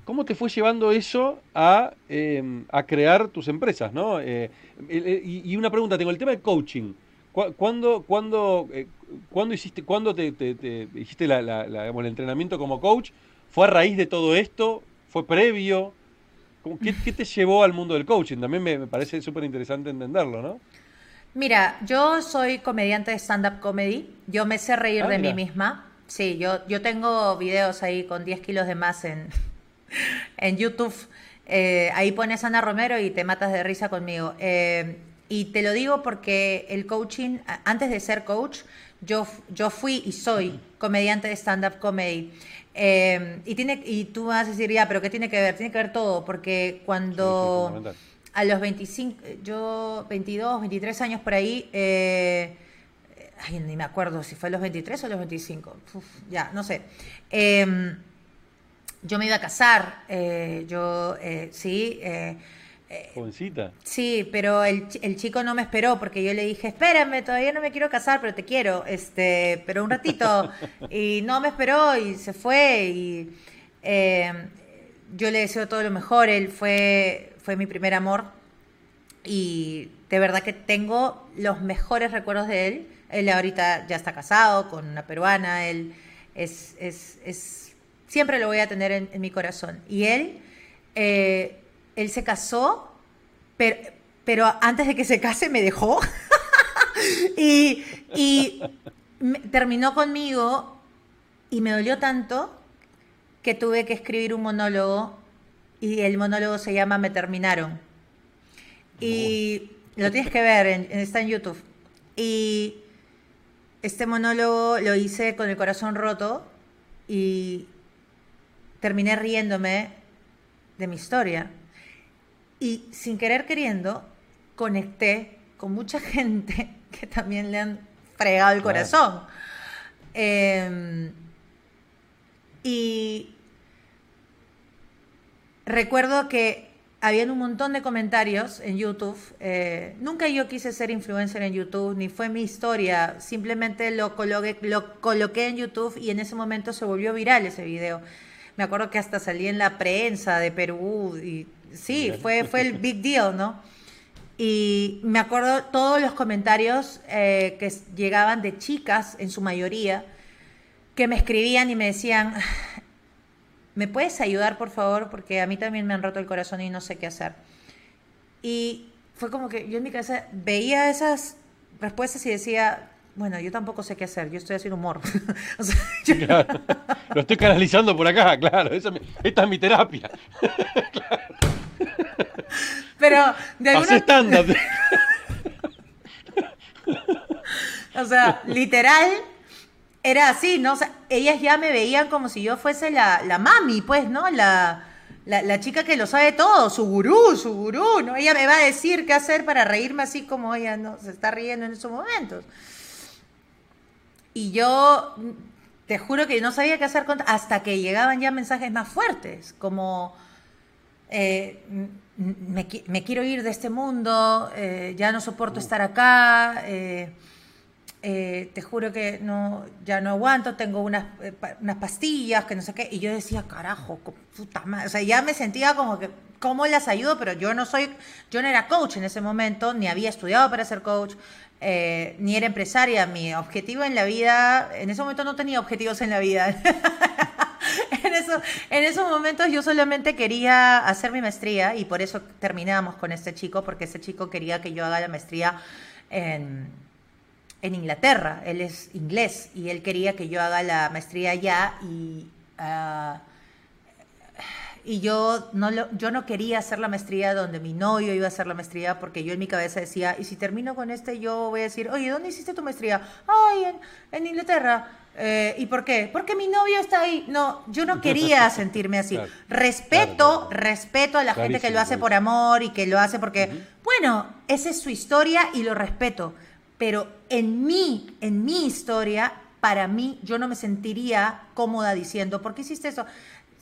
¿cómo te fue llevando eso a, em, a crear tus empresas? ¿no? Eh, y, una pregunta, tengo el tema de coaching. ¿Cuándo, eh, ¿cuándo hiciste, cuándo te, hiciste el entrenamiento como coach? ¿Fue a raíz de todo esto? ¿Fue previo? ¿Qué, qué te llevó al mundo del coaching? También me, parece súper interesante entenderlo, ¿no? Mira, yo soy comediante de stand-up comedy. Yo me sé reír ah, de mí misma. Sí, yo, yo tengo videos ahí con 10 kilos de más en, en YouTube. Eh, ahí pones Ana Romero y te matas de risa conmigo. Eh, y te lo digo porque el coaching, antes de ser coach, yo, yo fui y soy comediante de stand-up comedy. Eh, y, tiene, y tú vas a decir, ya, pero ¿qué tiene que ver? Tiene que ver todo, porque cuando a los 25, yo 22, 23 años por ahí, ay, ni me acuerdo si fue a los 23 o a los 25, ya, no sé yo me iba a casar, eh, yo eh, sí. Eh, Jovencita. Sí, pero el, el, chico no me esperó porque yo le dije, espérame, todavía no me quiero casar, pero te quiero, este, pero un ratito. y no me esperó y se fue y yo le deseo todo lo mejor, él fue, fue mi primer amor y de verdad que tengo los mejores recuerdos de él. Él ahorita ya está casado con una peruana, él es, es, es siempre lo voy a tener en, mi corazón. Y él, eh, él se casó, pero, pero, antes de que se case me dejó. y, terminó conmigo y me dolió tanto que tuve que escribir un monólogo y el monólogo se llama Me terminaron. Y lo tienes que ver, está en YouTube. Y este monólogo lo hice con el corazón roto y terminé riéndome de mi historia. Y sin querer queriendo, conecté con mucha gente que también le han fregado el corazón. Em, y recuerdo que habían un montón de comentarios en YouTube. Eh, nunca yo quise ser influencer en YouTube, ni fue mi historia. Simplemente lo coloqué, lo coloqué en YouTube y en ese momento se volvió viral ese video. Me acuerdo que hasta salí en la prensa de Perú y sí, fue, fue el big deal, ¿no? Y me acuerdo todos los comentarios eh, que llegaban de chicas, en su mayoría, que me escribían y me decían, ¿me puedes ayudar, por favor? Porque a mí también me han roto el corazón y no sé qué hacer. Y fue como que yo en mi casa veía esas respuestas y decía, bueno, yo tampoco sé qué hacer, yo estoy haciendo humor. Lo estoy canalizando por acá, claro. esta es mi terapia. Pero de alguna... estándar. o sea, literal, era así, ¿no? O sea, ellas ya me veían como si yo fuese la, la mami, pues, ¿no? La, la, la, chica que lo sabe todo, su gurú, su gurú, ¿no? Ella me va a decir qué hacer para reírme así como ella no se está riendo en esos momentos. Y yo te juro que no sabía qué hacer hasta que llegaban ya mensajes más fuertes, como eh, me, quiero ir de este mundo, eh, ya no soporto estar acá, eh, te juro que no, ya no aguanto, tengo unas, unas pastillas, que no sé qué, y yo decía, carajo, puta madre, o sea, ya me sentía como que, ¿cómo las ayudo? Pero yo no soy, yo no era coach en ese momento, ni había estudiado para ser coach, eh, ni era empresaria. Mi objetivo en la vida, en ese momento no tenía objetivos en la vida. en, eso, en esos momentos yo solamente quería hacer mi maestría y por eso terminamos con este chico, porque ese chico quería que yo haga la maestría en, en Inglaterra. Él es inglés y él quería que yo haga la maestría allá y... Ah, y yo no, yo no quería hacer la maestría donde mi novio iba a hacer la maestría porque yo en mi cabeza decía, y si termino con este, yo voy a decir, oye, ¿dónde hiciste tu maestría? Ay, en, Inglaterra. Eh, ¿Y por qué? Porque mi novio está ahí. No, yo no quería sentirme así. respeto, respeto a la gente que lo hace por amor y que lo hace porque, bueno, esa es su historia y lo respeto. Pero en mí, en mi historia, para mí, yo no me sentiría cómoda diciendo, ¿por qué hiciste eso?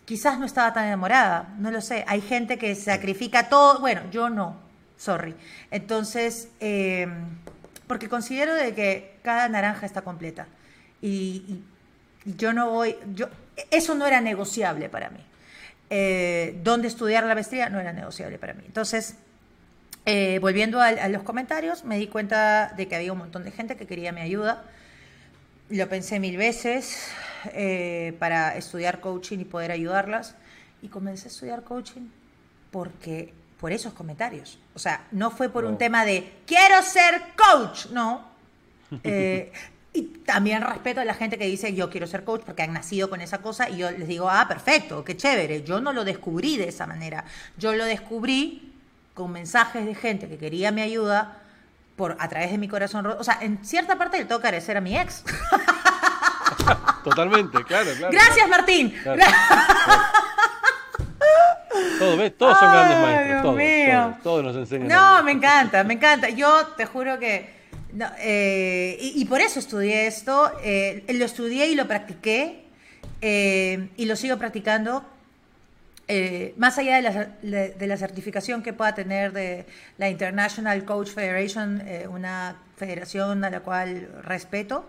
Quizás no estaba tan enamorada, no lo sé. Hay gente que sacrifica todo, bueno, yo no, sorry. Entonces, em, porque considero de que cada naranja está completa. Y, yo no voy, yo, eso no era negociable para mí. eh, dónde estudiar la maestría no era negociable para mí. Entonces, eh, volviendo a, a, los comentarios, me di cuenta de que había un montón de gente que quería mi ayuda. Lo pensé mil veces eh, para estudiar coaching y poder ayudarlas. Y comencé a estudiar coaching porque por esos comentarios. O sea, no fue por un tema de quiero ser coach, no. Eh, y también respeto a la gente que dice yo quiero ser coach porque han nacido con esa cosa y yo les digo, ah, perfecto, qué chévere. Yo no lo descubrí de esa manera. Yo lo descubrí con mensajes de gente que quería mi ayuda por, a través de mi corazón roto. O sea, en cierta parte le tengo que agradecer a mi ex. Totalmente, claro, claro. Gracias, Martín. Claro, Todos, son grandes maestros. Todos, todos, nos enseñan. No, me encanta, me encanta. Yo te juro que. Eh, y, por eso estudié esto. Eh, lo estudié y lo practiqué. Eh, y lo sigo practicando eh, más allá de la, de la, certificación que pueda tener de la International Coach Federation, eh, una federación a la cual respeto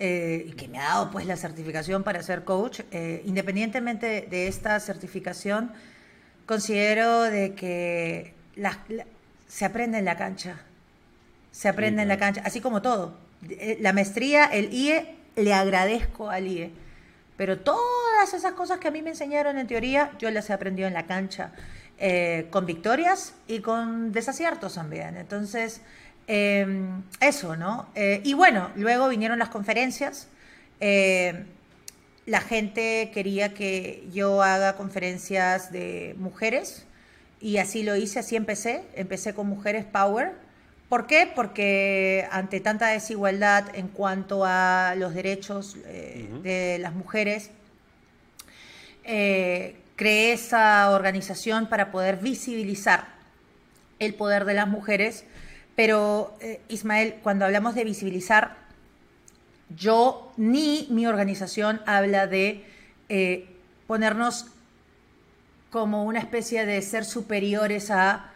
eh, y que me ha dado pues la certificación para ser coach, independientemente de esta certificación, considero de que se aprende en la cancha, se aprende en la cancha, así como todo. La maestría, el IE, le agradezco al IE pero todas esas cosas que a mí me enseñaron en teoría, yo las he aprendido en la cancha, eh, con victorias y con desaciertos también. Entonces, em, eso, ¿no? Eh, y bueno, luego vinieron las conferencias. Eh, la gente quería que yo haga conferencias de mujeres y así lo hice, así empecé. Empecé con Mujeres Power ¿Por qué? Porque ante tanta desigualdad en cuanto a los derechos eh, de las mujeres, eh, creé esa organización para poder visibilizar el poder de las mujeres. Pero, eh, Ismael, cuando hablamos de visibilizar, yo ni mi organización habla de ponernos como una especie de ser superiores a,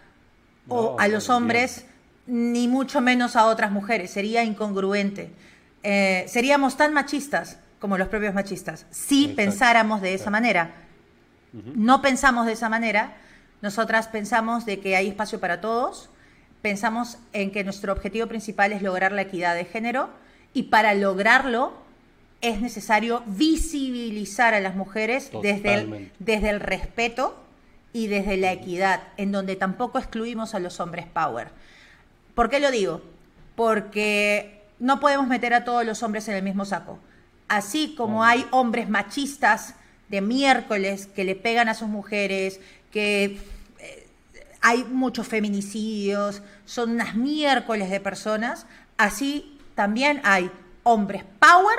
a los hombres ni mucho menos a otras mujeres, sería incongruente. Eh, seríamos tan machistas como los propios machistas. Si pensáramos de esa manera. No pensamos de esa manera, nosotras pensamos de que hay espacio para todos, pensamos en que nuestro objetivo principal es lograr la equidad de género. Y para lograrlo es necesario visibilizar a las mujeres desde desde el respeto y desde la equidad, en donde tampoco excluimos a los hombres power. ¿Por qué lo digo? Porque no podemos meter a todos los hombres en el mismo saco. Así como hay hombres machistas de miércoles que le pegan a sus mujeres, que eh, hay muchos feminicidios, son unas miércoles de personas, así también hay hombres power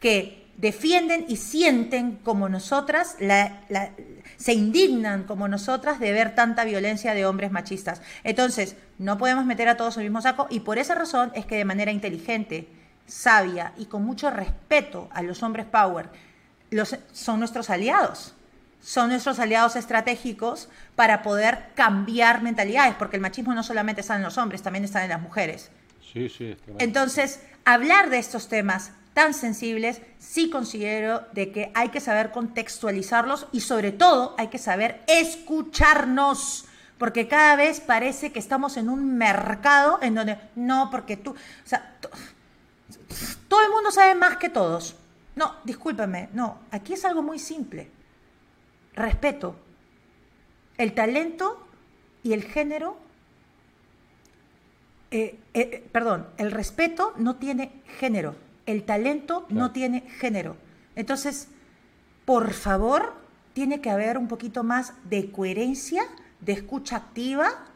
que defienden y sienten como nosotras la, se indignan como nosotras de ver tanta violencia de hombres machistas. Entonces, no podemos meter a todos en el mismo saco y por esa razón es que de manera inteligente, sabia y con mucho respeto a los hombres power, los, son nuestros aliados. Son nuestros aliados estratégicos para poder cambiar mentalidades, porque el machismo no solamente está en los hombres, también está en las mujeres. Sí, sí. Entonces, hablar de estos temas tan sensibles, sí considero de que hay que saber contextualizarlos y sobre todo hay que saber escucharnos, porque cada vez parece que estamos en un mercado en donde no, porque tú, o sea, todo el mundo sabe más que todos. No, discúlpame, no, aquí es algo muy simple. Respeto. El talento y el género, eh, eh, perdón, el respeto no tiene género el talento no tiene género. Entonces, por favor, tiene que haber un poquito más de coherencia, de escucha activa,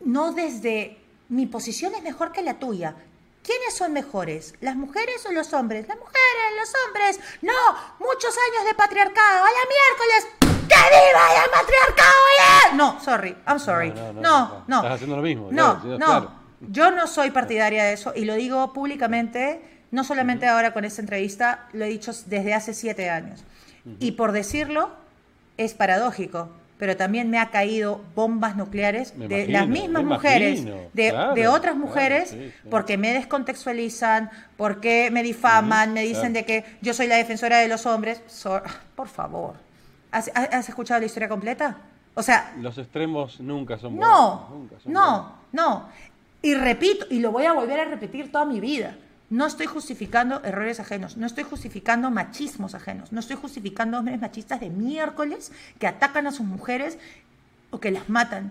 no desde mi posición es mejor que la tuya. ¿Quiénes son mejores? ¿Las mujeres o los hombres? Las mujeres, los hombres. No, muchos años de patriarcado. A la miércoles. ¡Que viva el patriarcado! No, sorry, I'm sorry. No, no. Estás haciendo lo mismo. No, no. Yo no soy partidaria de eso y lo digo públicamente, no solamente ahora con esta entrevista, lo he dicho desde hace siete años. Y por decirlo, es paradójico, pero también me ha caído bombas nucleares de las mismas mujeres, de, otras mujeres, porque me descontextualizan, porque me difaman, me dicen de que yo soy la defensora de los hombres. por favor, ¿Has, has escuchado la historia completa? O sea, Los extremos nunca son no, buenos. nunca son no, no. Y repito, y lo voy a volver a repetir toda mi vida. No estoy justificando errores ajenos, no estoy justificando machismos ajenos, no estoy justificando hombres machistas de miércoles que atacan a sus mujeres o que las matan.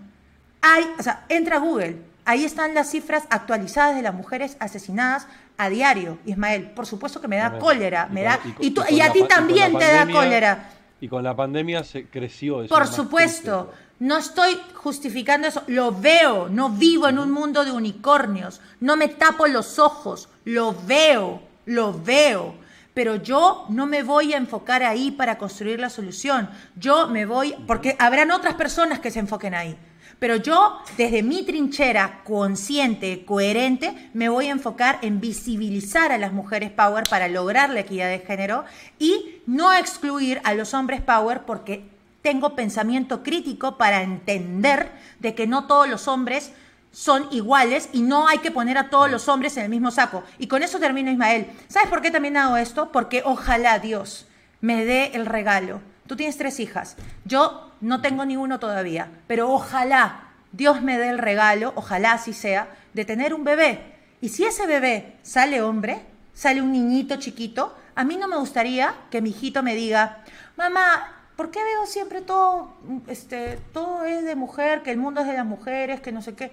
Hay, o sea, entra a Google, ahí están las cifras actualizadas de las mujeres asesinadas a diario, Ismael. Por supuesto que me da cólera, Y me con- da y tú- y a ti también te da cólera. Y con la pandemia se creció eso. Por supuesto, triste. No estoy justificando eso, lo veo, no vivo en un mundo de unicornios, no me tapo los ojos, lo veo, lo veo, pero yo no me voy a enfocar ahí para construir la solución, yo me voy, porque habrán otras personas que se enfoquen ahí. Pero yo, desde mi trinchera consciente, coherente, me voy a enfocar en visibilizar a las mujeres power para lograr la equidad de género y no excluir a los hombres power porque tengo pensamiento crítico para entender de que no todos los hombres son iguales y no hay que poner a todos los hombres en el mismo saco. Y con eso termino, Ismael. ¿Sabes por qué también hago esto? Porque ojalá Dios me dé el regalo. Tú tienes tres hijas. Yo no tengo ni uno todavía, pero ojalá Dios me dé el regalo, ojalá así sea, de tener un bebé. Y si ese bebé sale hombre, sale un niñito chiquito, a mí no me gustaría que mi hijito me diga, mamá, ¿por qué veo siempre todo, este, todo es de mujer, que el mundo es de las mujeres, que no sé qué?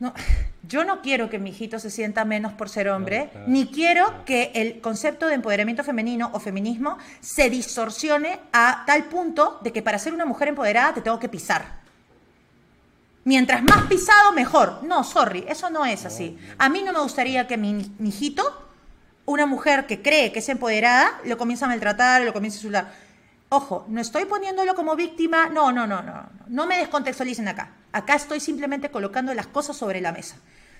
No, yo no quiero que mi hijito se sienta menos por ser hombre, ni quiero que el concepto de empoderamiento femenino o feminismo se distorsione a tal punto de que para ser una mujer empoderada te tengo que pisar. Mientras más pisado, mejor. No, sorry, eso no es así. A mí no me gustaría que mi, mi hijito, una mujer que cree que es empoderada, lo comience a maltratar, lo comience a insultar. Ojo, no estoy poniéndolo como víctima, no, no, no, no, no, me descontextualicen acá. Acá estoy simplemente colocando las cosas sobre la mesa.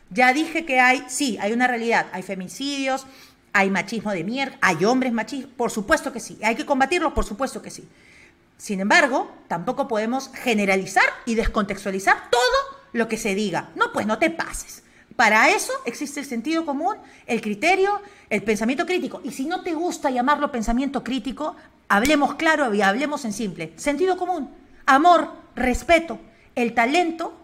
Ya dije que hay, sí, hay una realidad, hay femicidios, hay machismo de mierda, hay hombres machistas, por supuesto que sí, hay que combatirlos, por supuesto que sí. Sin embargo, tampoco podemos generalizar y descontextualizar todo lo que se diga. No, pues no te pases. Para eso existe el sentido común, el criterio, el pensamiento crítico. Y si no te gusta llamarlo pensamiento crítico, hablemos claro y hablemos en simple. Sentido común, amor, respeto. El talento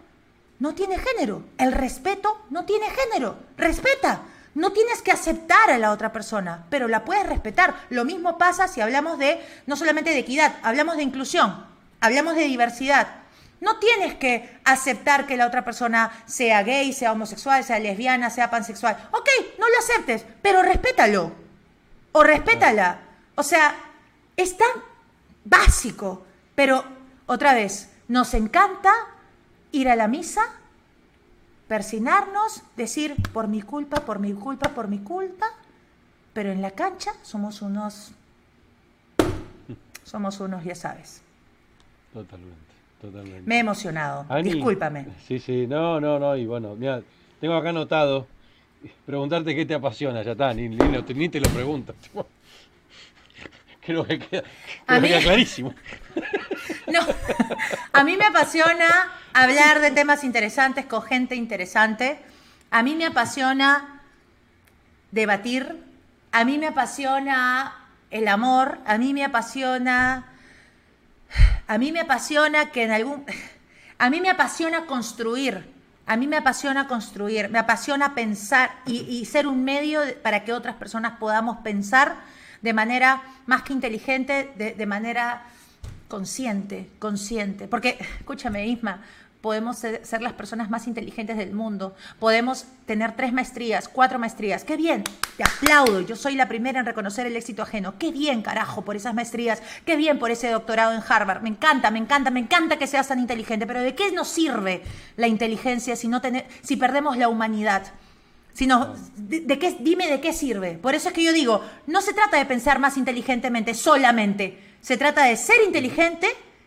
no tiene género. El respeto no tiene género. Respeta. No tienes que aceptar a la otra persona, pero la puedes respetar. Lo mismo pasa si hablamos de, no solamente de equidad, hablamos de inclusión, hablamos de diversidad. No tienes que aceptar que la otra persona sea gay, sea homosexual, sea lesbiana, sea pansexual. Ok, no lo aceptes, pero respétalo. O respétala. O sea, es tan básico. Pero, otra vez, nos encanta ir a la misa, persinarnos, decir por mi culpa, por mi culpa, por mi culpa, pero en la cancha somos unos, somos unos, ya sabes. Totalmente, totalmente. Me he emocionado, Ani, discúlpame. Sí, sí, no, no, no, y bueno, mira, tengo acá anotado preguntarte qué te apasiona, ya está, ni, ni, te lo pregunto. Creo que queda, A creo que mí- queda clarísimo. No, a mí me apasiona hablar de temas interesantes con gente interesante. A mí me apasiona debatir. A mí me apasiona el amor. A mí me apasiona. A mí me apasiona que en algún. A mí me apasiona construir. A mí me apasiona construir. Me apasiona pensar y, y ser un medio para que otras personas podamos pensar de manera más que inteligente, de, de manera consciente, consciente. Porque, escúchame, Isma, podemos ser, ser las personas más inteligentes del mundo, podemos tener tres maestrías, cuatro maestrías. ¡Qué bien! Te aplaudo, yo soy la primera en reconocer el éxito ajeno. ¡Qué bien, carajo, por esas maestrías! ¡Qué bien por ese doctorado en Harvard! Me encanta, me encanta, me encanta que seas tan inteligente, pero ¿de qué nos sirve la inteligencia si, no tener, si perdemos la humanidad? Sino, de, de qué, dime de qué sirve. Por eso es que yo digo, no se trata de pensar más inteligentemente solamente. Se trata de ser inteligente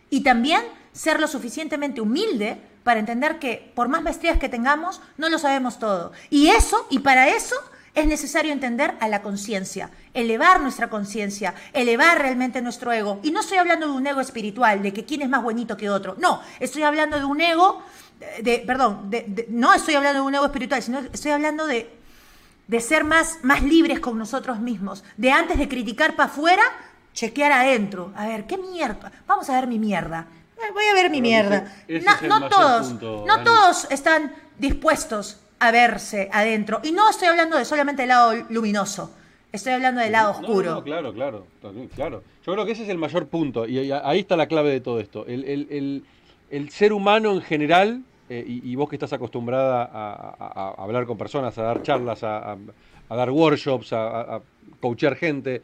y también ser lo suficientemente humilde para entender que por más maestrías que tengamos, no lo sabemos todo. Y eso, y para eso, es necesario entender a la conciencia, elevar nuestra conciencia, elevar realmente nuestro ego. Y no estoy hablando de un ego espiritual, de que quién es más bonito que otro. No, estoy hablando de un ego, de, perdón, de- de- no estoy hablando de un ego espiritual, sino estoy hablando de, de ser más, más libres con nosotros mismos, de antes de criticar para afuera, chequear adentro. A ver, ¿qué mierda? Vamos a ver mi mierda. Eh, Voy a ver mi mierda. ese- ese No, todos, punto, no todos están dispuestos a verse adentro. Y no estoy hablando de solamente el lado luminoso. Estoy hablando del lado oscuro. no, claro, claro, claro. Yo creo que ese es el mayor punto y y ahí está la clave de todo esto. El, el- el- el ser humano en general, eh, y, vos que estás acostumbrada a, hablar con personas, a dar charlas, a, dar workshops, a, coachear gente,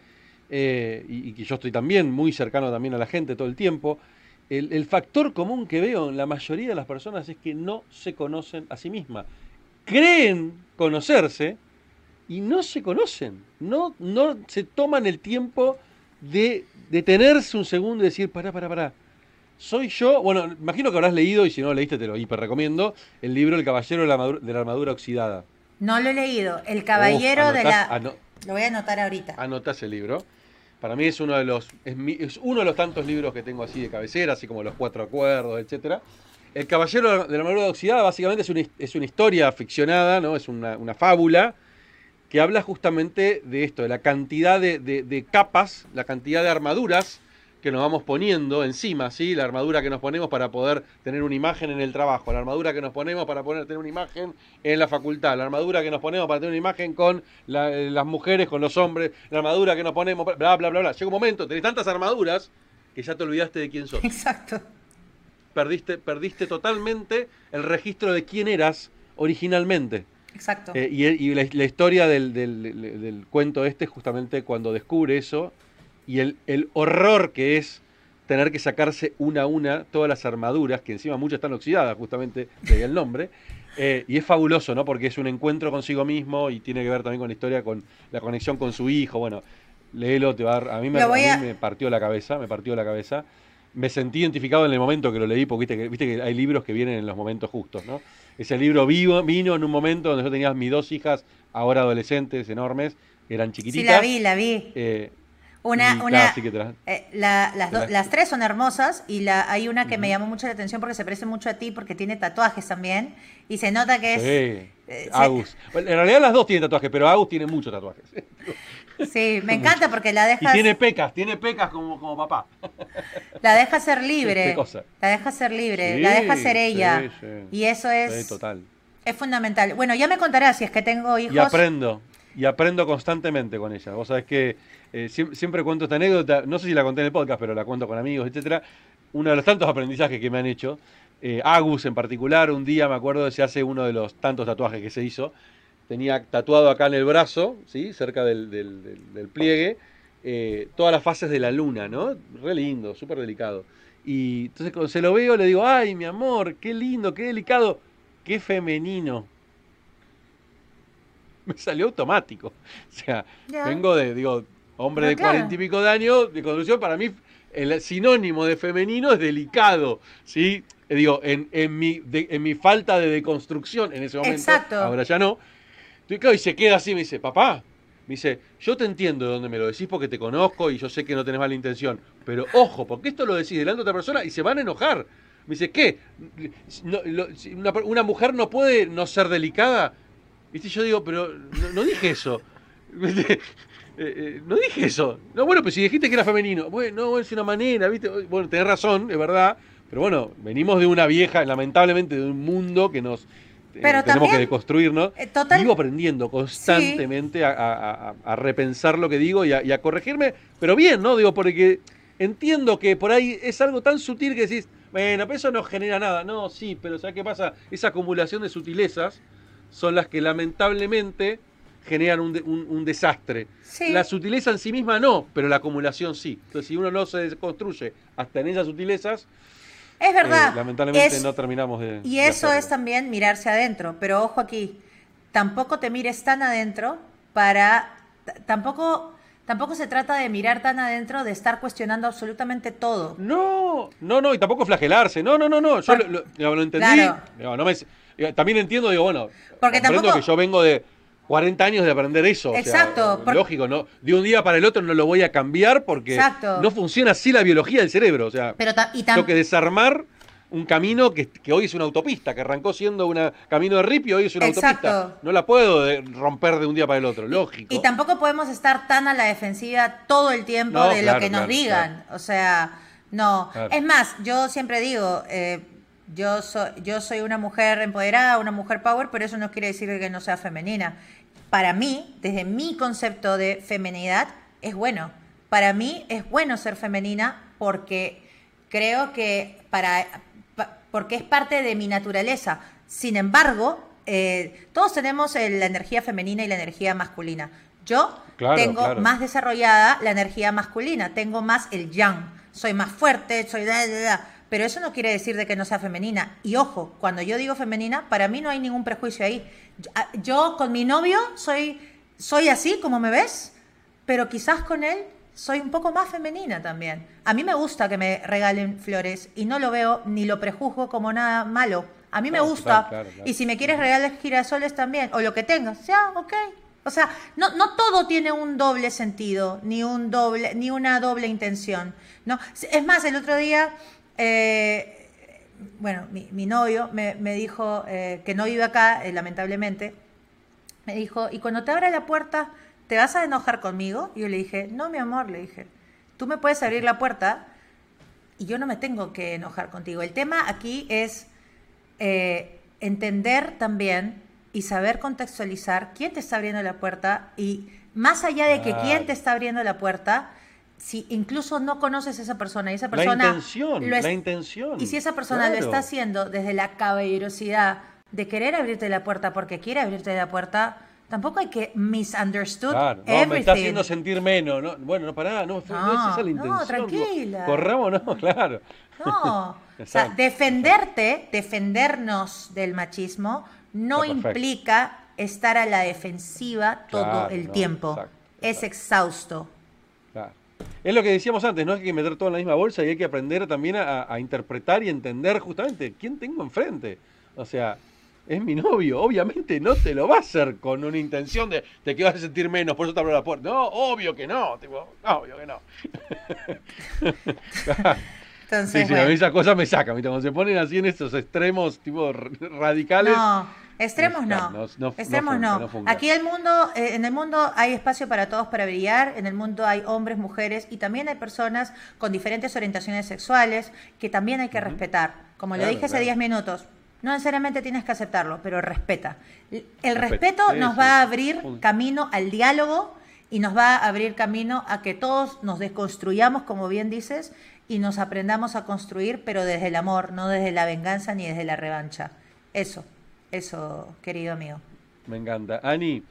eh, y, que yo estoy también muy cercano también a la gente todo el tiempo, el, el factor común que veo en la mayoría de las personas es que no se conocen a sí mismas. Creen conocerse, y no se conocen, no, no se toman el tiempo de detenerse un segundo y decir, pará, pará, pará, soy yo, bueno, imagino que habrás leído, y si no lo leíste te lo hiper recomiendo, el libro El Caballero de la Armadura, de la Armadura Oxidada. No lo he leído. El caballero de la... ano- Lo voy a anotar ahorita. Anotás el libro. Para mí es uno de los es, mi- es uno de los tantos libros que tengo así de cabecera, así como los cuatro acuerdos, etcétera. El Caballero de la Armadura Oxidada básicamente es una, es una historia ficcionada, ¿no? Es una, una fábula que habla justamente de esto, de la cantidad de, de- de capas, la cantidad de armaduras que nos vamos poniendo encima, ¿sí? La armadura que nos ponemos para poder tener una imagen en el trabajo, la armadura que nos ponemos para poder tener una imagen en la facultad, la armadura que nos ponemos para tener una imagen con la- eh, las mujeres, con los hombres, la armadura que nos ponemos, bla, bla, bla, bla. Llega un momento, tenés tantas armaduras que ya te olvidaste de quién sos. Exacto. Perdiste, perdiste totalmente el registro de quién eras originalmente. Exacto. Eh, y y la, la historia del, del- del- del cuento este es justamente cuando descubre eso y el, el horror que es tener que sacarse una a una todas las armaduras, que encima muchas están oxidadas, justamente, de el nombre. eh, y es fabuloso, ¿no? Porque es un encuentro consigo mismo y tiene que ver también con la historia, con la conexión con su hijo. Bueno, léelo, te va a, dar- a mí, me, a a- mí me partió la cabeza, me partió la cabeza. Me sentí identificado en el momento que lo leí, porque viste que, viste que hay libros que vienen en los momentos justos, ¿no? Ese libro vivo, vino en un momento donde yo tenía mis dos hijas, ahora adolescentes, enormes, eran Sí, chiquititas. la vi, la vi. eh, Una, una, eh, la- las, do- Las- tres son hermosas y la, hay una que me llamó mucho la atención porque se parece mucho a ti porque tiene tatuajes también y se nota que es... Sí, eh, Agus. Bueno, en realidad las dos tienen tatuajes, pero Agus tiene muchos tatuajes. Sí, me encanta porque la Y dejas, tiene pecas, tiene pecas como, como papá. la deja ser libre. Qué cosa. La deja ser libre, Sí, la deja ser ella. sí, sí. Y eso es, total. es fundamental. Bueno, ya me contarás si es que tengo hijos. Y aprendo, y aprendo constantemente con ella. Vos sabés que eh, siem- siempre, cuento esta anécdota, no sé si la conté en el podcast, pero la cuento con amigos, etcétera. Uno de los tantos aprendizajes que me han hecho, eh, Agus en particular, un día me acuerdo se hace uno de los tantos tatuajes que se hizo. Tenía tatuado acá en el brazo, ¿sí? cerca del- del pliegue, eh, todas las fases de la luna, ¿no? Re lindo, súper delicado. Y entonces cuando se lo veo le digo, ay, mi amor, qué lindo, qué delicado, qué femenino. Me salió automático. O sea, Ya. vengo de, digo, hombre Pero de claro. cuarenta y pico de años de conducción, para mí el sinónimo de femenino es delicado, ¿sí? Eh, Digo, en, en mi, de- en mi falta de deconstrucción en ese momento, Exacto. ahora ya no. Y claro, y se queda así, me dice, papá, me dice, yo te entiendo de dónde me lo decís porque te conozco y yo sé que no tenés mala intención, pero ojo, porque esto lo decís delante de otra persona y se van a enojar. Me dice, ¿qué? No, lo- si una, una mujer no puede no ser delicada. ¿Viste? Yo digo, pero no, no dije eso. Eh, eh, no dije eso. No, bueno, pero si dijiste que era femenino. Bueno, no, es una manera, ¿viste? Bueno, tenés razón, es verdad. Pero bueno, venimos de una vieja, lamentablemente, de un mundo que nos. eh, Pero tenemos también, que deconstruirnos. total- Vivo aprendiendo constantemente a, a- a- a repensar lo que digo y a, y a corregirme, pero bien, ¿no? Digo, porque entiendo que por ahí es algo tan sutil que decís, bueno, pero eso no genera nada. No, sí, pero ¿sabes qué pasa? Esa acumulación de sutilezas son las que lamentablemente generan un, un- un desastre. Sí. La sutileza en sí misma no, pero la acumulación sí. Entonces, si uno no se construye hasta en esas sutilezas, Es verdad. eh, lamentablemente Es- no terminamos de. Y eso es también mirarse adentro. Pero ojo aquí, tampoco te mires tan adentro para. Tampoco, tampoco se trata de mirar tan adentro de estar cuestionando absolutamente todo. No, no, no, y tampoco flagelarse. No, no, no, no. Yo lo, lo- lo entendí. Claro. No me- también entiendo, digo, bueno, Porque tampoco- que yo vengo de 40 años de aprender eso. o sea, Exacto, por- lógico, ¿no? De un día para el otro no lo voy a cambiar porque Exacto. no funciona así la biología del cerebro. O sea, Pero y tengo que desarmar un camino que, que, hoy es una autopista, que arrancó siendo un camino de rip y hoy es una Exacto. autopista. No la puedo romper de un día para el otro, lógico. Y, tampoco podemos estar tan a la defensiva todo el tiempo de lo que nos digan. O sea, no. Es más, yo siempre digo, eh, yo, soy, yo soy una mujer empoderada, una mujer power, pero eso no quiere decir que no sea femenina. Para mí, desde mi concepto de feminidad, es bueno. Para mí es bueno ser femenina porque creo que para porque es parte de mi naturaleza. Sin embargo, eh, todos tenemos la energía femenina y la energía masculina. Yo tengo más desarrollada la energía masculina, tengo más el yang, soy más fuerte, soy... pero eso no quiere decir de que no sea femenina. Y ojo, cuando yo digo femenina, para mí no hay ningún prejuicio ahí. Yo ah, con mi novio soy, soy así, como me ves, pero quizás con él soy un poco más femenina también. A mí me gusta que me regalen flores y no lo veo ni lo prejuzgo como nada malo. A mí me gusta. Y si me quieres regalar girasoles también, o lo que tengas, ya, ok. O sea, no, no todo tiene un doble sentido, ni un doble, ni una doble intención. ¿no? Es más, el otro día, eh, bueno, mi, novio me, dijo eh, que no vive acá, eh, lamentablemente. Me dijo, y cuando te abra la puerta, ¿te vas a enojar conmigo? Y yo le dije, no, mi amor, le dije, tú me puedes abrir la puerta y yo no me tengo que enojar contigo. El tema aquí es entender también y saber contextualizar quién te está abriendo la puerta y más allá de que quién te está abriendo la puerta, si incluso no conoces a esa persona y esa persona... La intención, la intención. Y si esa persona lo está haciendo desde la caballerosidad de querer abrirte la puerta porque quiere abrirte la puerta, Tampoco hay que misunderstood claro, no, me está haciendo sentir menos. No, bueno, no para nada, no, no, no, es esa la intención. No, tranquila. Corramos, no, claro. No, o sea, defenderte, defendernos del machismo, no implica estar a la defensiva todo el tiempo. Es exhausto. Es lo que decíamos antes, no hay que meter todo en la misma bolsa y hay que aprender también a, a interpretar y entender justamente quién tengo enfrente. O sea, es mi novio, obviamente no te lo va a hacer con una intención de, que vas a sentir menos, por eso te abro la puerta. No, obvio que no, tipo, obvio que no. Entonces, sí, sí, a mí esas cosas me sacan, cuando se ponen así en estos extremos tipo radicales. No, extremos no. extremos no. Aquí el mundo, eh, en el mundo hay espacio para todos para brillar, en el mundo hay hombres, mujeres y también hay personas con diferentes orientaciones sexuales que también hay que respetar. Como lo dije hace 10 minutos, no necesariamente tienes que aceptarlo, pero respeta. El respeto nos va a abrir camino al diálogo y nos va a abrir camino a que todos nos desconstruyamos, como bien dices, y nos aprendamos a construir, pero desde el amor, no desde la venganza ni desde la revancha. Eso, eso, querido amigo. Me encanta. Ani,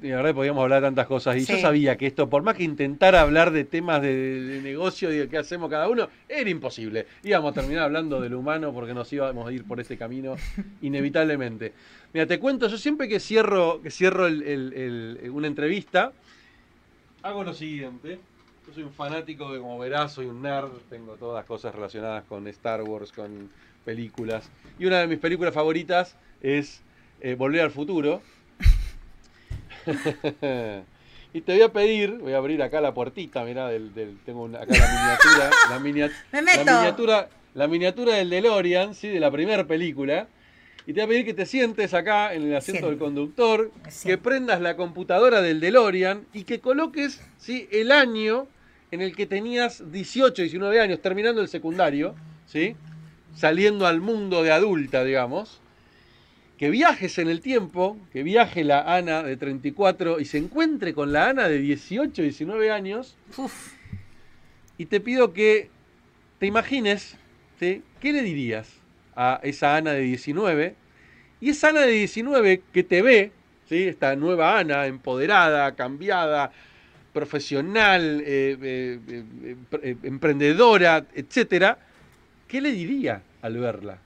la verdad podíamos hablar de tantas cosas y yo sabía que esto, por más que intentara hablar de temas de, negocio y de qué hacemos cada uno, era imposible. Íbamos a terminar hablando del humano porque nos íbamos a ir por ese camino inevitablemente. Mira, te cuento, yo siempre que cierro, que cierro una entrevista, hago lo siguiente. Yo soy un fanático de, como verás, soy un nerd, tengo todas las cosas relacionadas con Star Wars, con películas. Y una de mis películas favoritas es eh, Volver al Futuro y te voy a pedir, voy a abrir acá la puertita, mirá, del, tengo acá la miniatura, la, miniatura, la miniatura del DeLorean, ¿sí? de la primera película. Y te voy a pedir que te sientes acá en el asiento del conductor, que prendas la computadora del DeLorean y que coloques ¿sí? el año en el que tenías 18, 19 años, terminando el secundario, ¿sí? Saliendo al mundo de adulta, digamos que viajes en el tiempo, que viaje la Ana de 34 y se encuentre con la Ana de 18, 19 años. Y te pido que te imagines, ¿qué le dirías a esa Ana de 19? Y esa Ana de 19 que te ve, ¿sí? esta nueva Ana, empoderada, cambiada, profesional, eh, eh, eh, emprendedora, etcétera, ¿qué le diría al verla?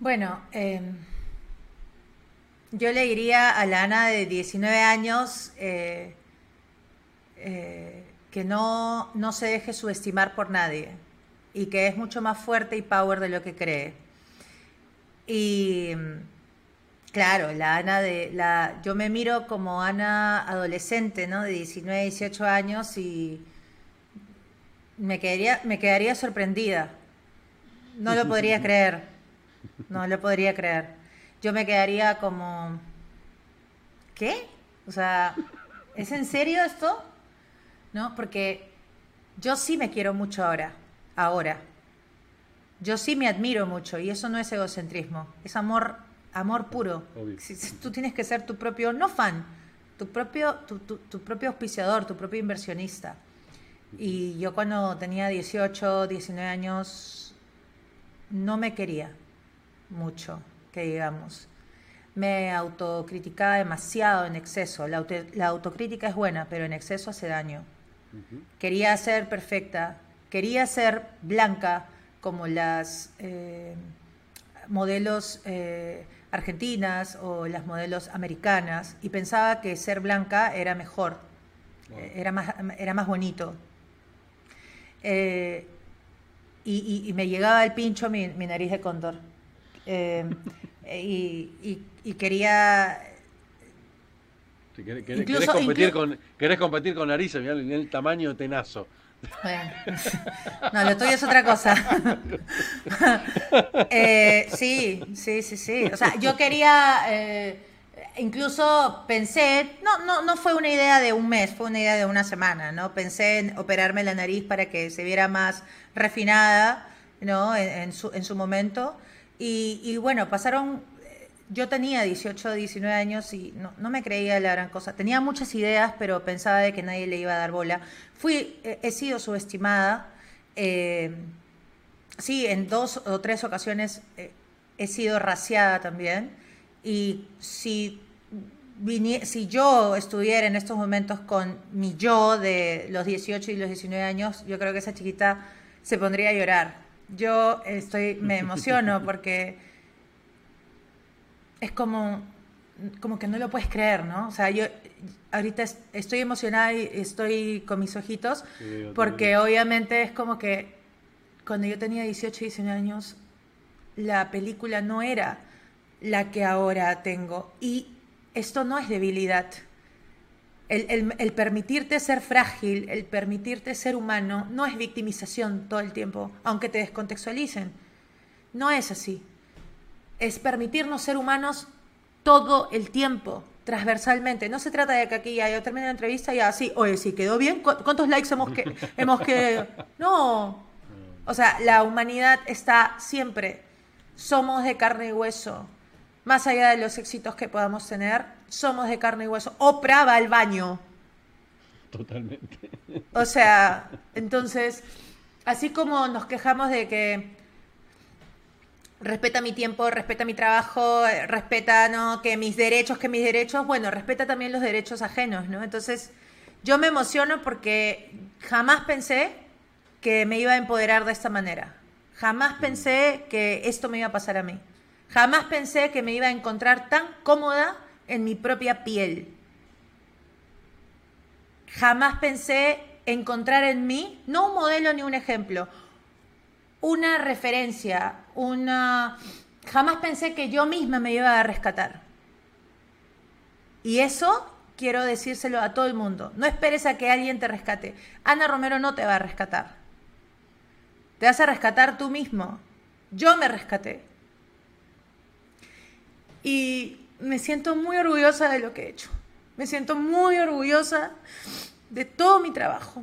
Bueno, em, yo le diría a la Ana de 19 años eh, eh, que no, no se deje subestimar por nadie y que es mucho más fuerte y power de lo que cree. Y claro, la Ana de la yo me miro como Ana adolescente, ¿no? De 19, 18 años y me quedaría, me quedaría sorprendida. No lo podría creer. No lo podría creer. Yo me quedaría como... ¿Qué? O sea, ¿es en serio esto? ¿No? Porque yo sí me quiero mucho ahora. Ahora. Yo sí me admiro mucho y eso no es egocentrismo. Es amor, amor puro. tú tienes que ser tu propio, no fan, tu propio, tu, tu propio auspiciador, tu propio inversionista. Y yo cuando tenía 18, 19 años, no me quería mucho, que digamos. Me autocriticaba demasiado en exceso. La, autocrítica es buena, pero en exceso hace daño. Quería ser perfecta, quería ser blanca como las eh, modelos eh, argentinas o las modelos americanas y pensaba que ser blanca era mejor, era, más, era más bonito. Eh, y, me llegaba el pincho mi, mi nariz de cóndor. Eh, y, quería... querés, competir con, querés competir con narices, mirá el tamaño tenazo. no, lo tuyo es otra cosa. Eh, sí, sí, sí, sí. O sea, yo quería incluso pensé, no, no, no fue una idea de un mes, fue una idea de una semana, ¿no? Pensé en operarme la nariz para que se viera más refinada, ¿no? En, su, en su momento. Y, bueno, pasaron, yo tenía 18, 19 años y no, me creía la gran cosa. Tenía muchas ideas, pero pensaba de que nadie le iba a dar bola. Fui, he sido subestimada. Eh, sí, en dos o tres ocasiones eh, he sido raciada también. Y si, si yo estuviera en estos momentos con mi yo de los 18 y los 19 años, yo creo que esa chiquita se pondría a llorar. Yo estoy, me emociono porque es como, como que no lo puedes creer, ¿no? O sea, yo ahorita estoy emocionada y estoy con mis ojitos porque obviamente es como que cuando yo tenía 18 y 19 años, la película no era la que ahora tengo. Y esto no es debilidad. El, permitirte ser frágil, el permitirte ser humano, no es victimización todo el tiempo, aunque te descontextualicen. No es así. Es permitirnos ser humanos todo el tiempo, transversalmente. No se trata de que aquí ya yo termine la entrevista y así, oye, si quedó bien, ¿cuántos likes hemos que hemos que No. O sea, la humanidad está siempre. Somos de carne y hueso más allá de los éxitos que podamos tener, somos de carne y hueso. Oprah va al baño. Totalmente. O sea, entonces, así como nos quejamos de que respeta mi tiempo, respeta mi trabajo, respeta ¿no? que mis derechos, que mis derechos, bueno, respeta también los derechos ajenos, ¿no? Entonces, yo me emociono porque jamás pensé que me iba a empoderar de esta manera. Jamás pensé que esto me iba a pasar a mí. Jamás pensé que me iba a encontrar tan cómoda en mi propia piel. Jamás pensé encontrar en mí, no un modelo ni un ejemplo, una referencia, una... Jamás pensé que yo misma me iba a rescatar. Y eso quiero decírselo a todo el mundo. No esperes a que alguien te rescate. Ana Romero no te va a rescatar. Te vas a rescatar tú mismo. Yo me rescaté. Y me siento muy orgullosa de lo que he hecho. Me siento muy orgullosa de todo mi trabajo.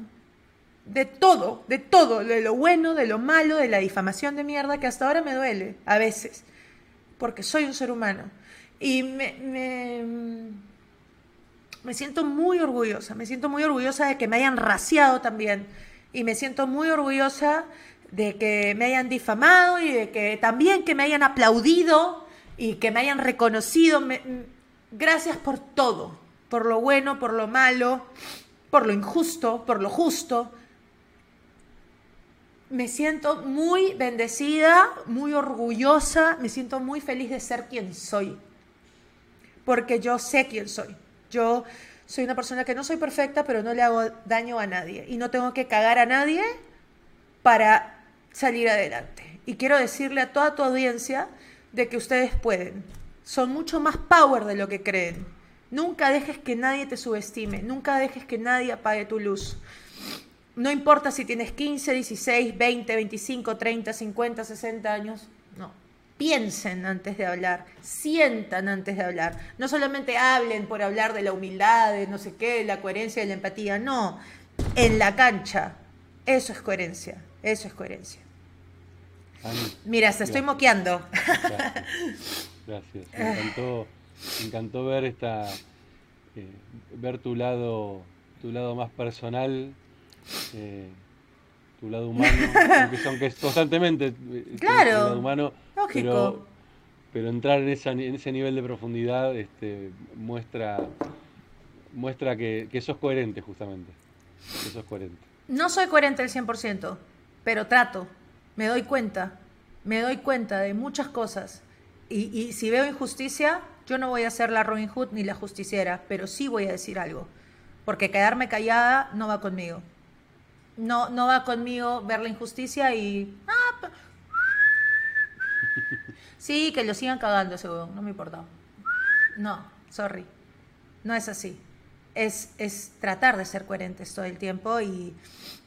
De todo, de todo, de lo bueno, de lo malo, de la difamación de mierda que hasta ahora me duele, a veces, porque soy un ser humano. Y me, me, me siento muy orgullosa, me siento muy orgullosa de que me hayan raciado también. Y me siento muy orgullosa de que me hayan difamado y de que también que me hayan aplaudido y que me hayan reconocido. gracias por todo, por lo bueno, por lo malo, por lo injusto, por lo justo. Me siento muy bendecida, muy orgullosa, me siento muy feliz de ser quien soy, porque yo sé quién soy. Yo soy una persona que no soy perfecta, pero no le hago daño a nadie y no tengo que cagar a nadie para salir adelante. Y quiero decirle a toda tu audiencia de que ustedes pueden. Son mucho más power de lo que creen. Nunca dejes que nadie te subestime, nunca dejes que nadie apague tu luz. No importa si tienes 15, 16, 20, 25, 30, 50, 60 años. No. Piensen antes de hablar, sientan antes de hablar. No solamente hablen por hablar de la humildad, de no sé qué, la coherencia y la empatía. No. En la cancha. Eso es coherencia. Eso es coherencia. Mira, se estoy moqueando. Gracias. Me encantó, me encantó ver esta, eh, ver tu lado, tu lado más personal, eh, tu lado humano, aunque, es constantemente eh, claro, tu lado humano, lógico. Pero, entrar en, esa, en ese nivel de profundidad este, muestra, muestra que, que sos coherente justamente. Que sos coherente. No soy coherente al 100%, pero trato, me doy cuenta, me doy cuenta de muchas cosas. Y, si veo injusticia, yo no voy a ser la Robin Hood ni la justiciera, pero sí voy a decir algo. Porque quedarme callada no va conmigo. No, no va conmigo ver la injusticia y... Ah, sí, que lo sigan cagando ese no me importa. No, sorry. No es así. Es, es tratar de ser coherentes todo el tiempo y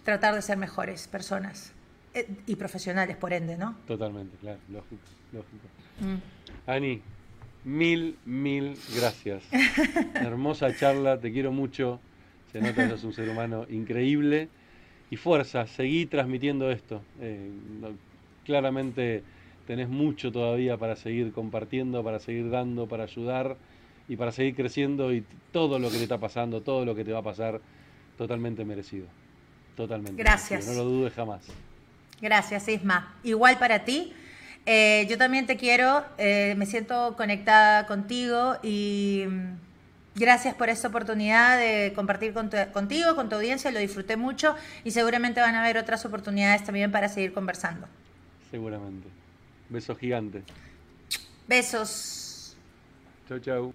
tratar de ser mejores personas. Eh, y profesionales, por ende, ¿no? Totalmente, claro, lógico, lógico. Mm. Ani, mil, mil gracias. Hermosa charla, te quiero mucho. Se nota que sos un ser humano increíble. Y fuerza, seguí transmitiendo esto. Eh, claramente tenés mucho todavía para seguir compartiendo, para seguir dando, para ayudar y para seguir creciendo y todo lo que te está pasando, todo lo que te va a pasar, totalmente merecido. Totalmente. Gracias. no lo dudes jamás. Gracias, Isma. Igual para ti. Eh, yo también te quiero, eh, me siento conectada contigo y mm, gracias por esta oportunidad de compartir contigo, con tu audiencia, lo disfruté mucho y seguramente van a haber otras oportunidades también para seguir conversando. Seguramente. Besos gigantes. Besos. Chau, chau.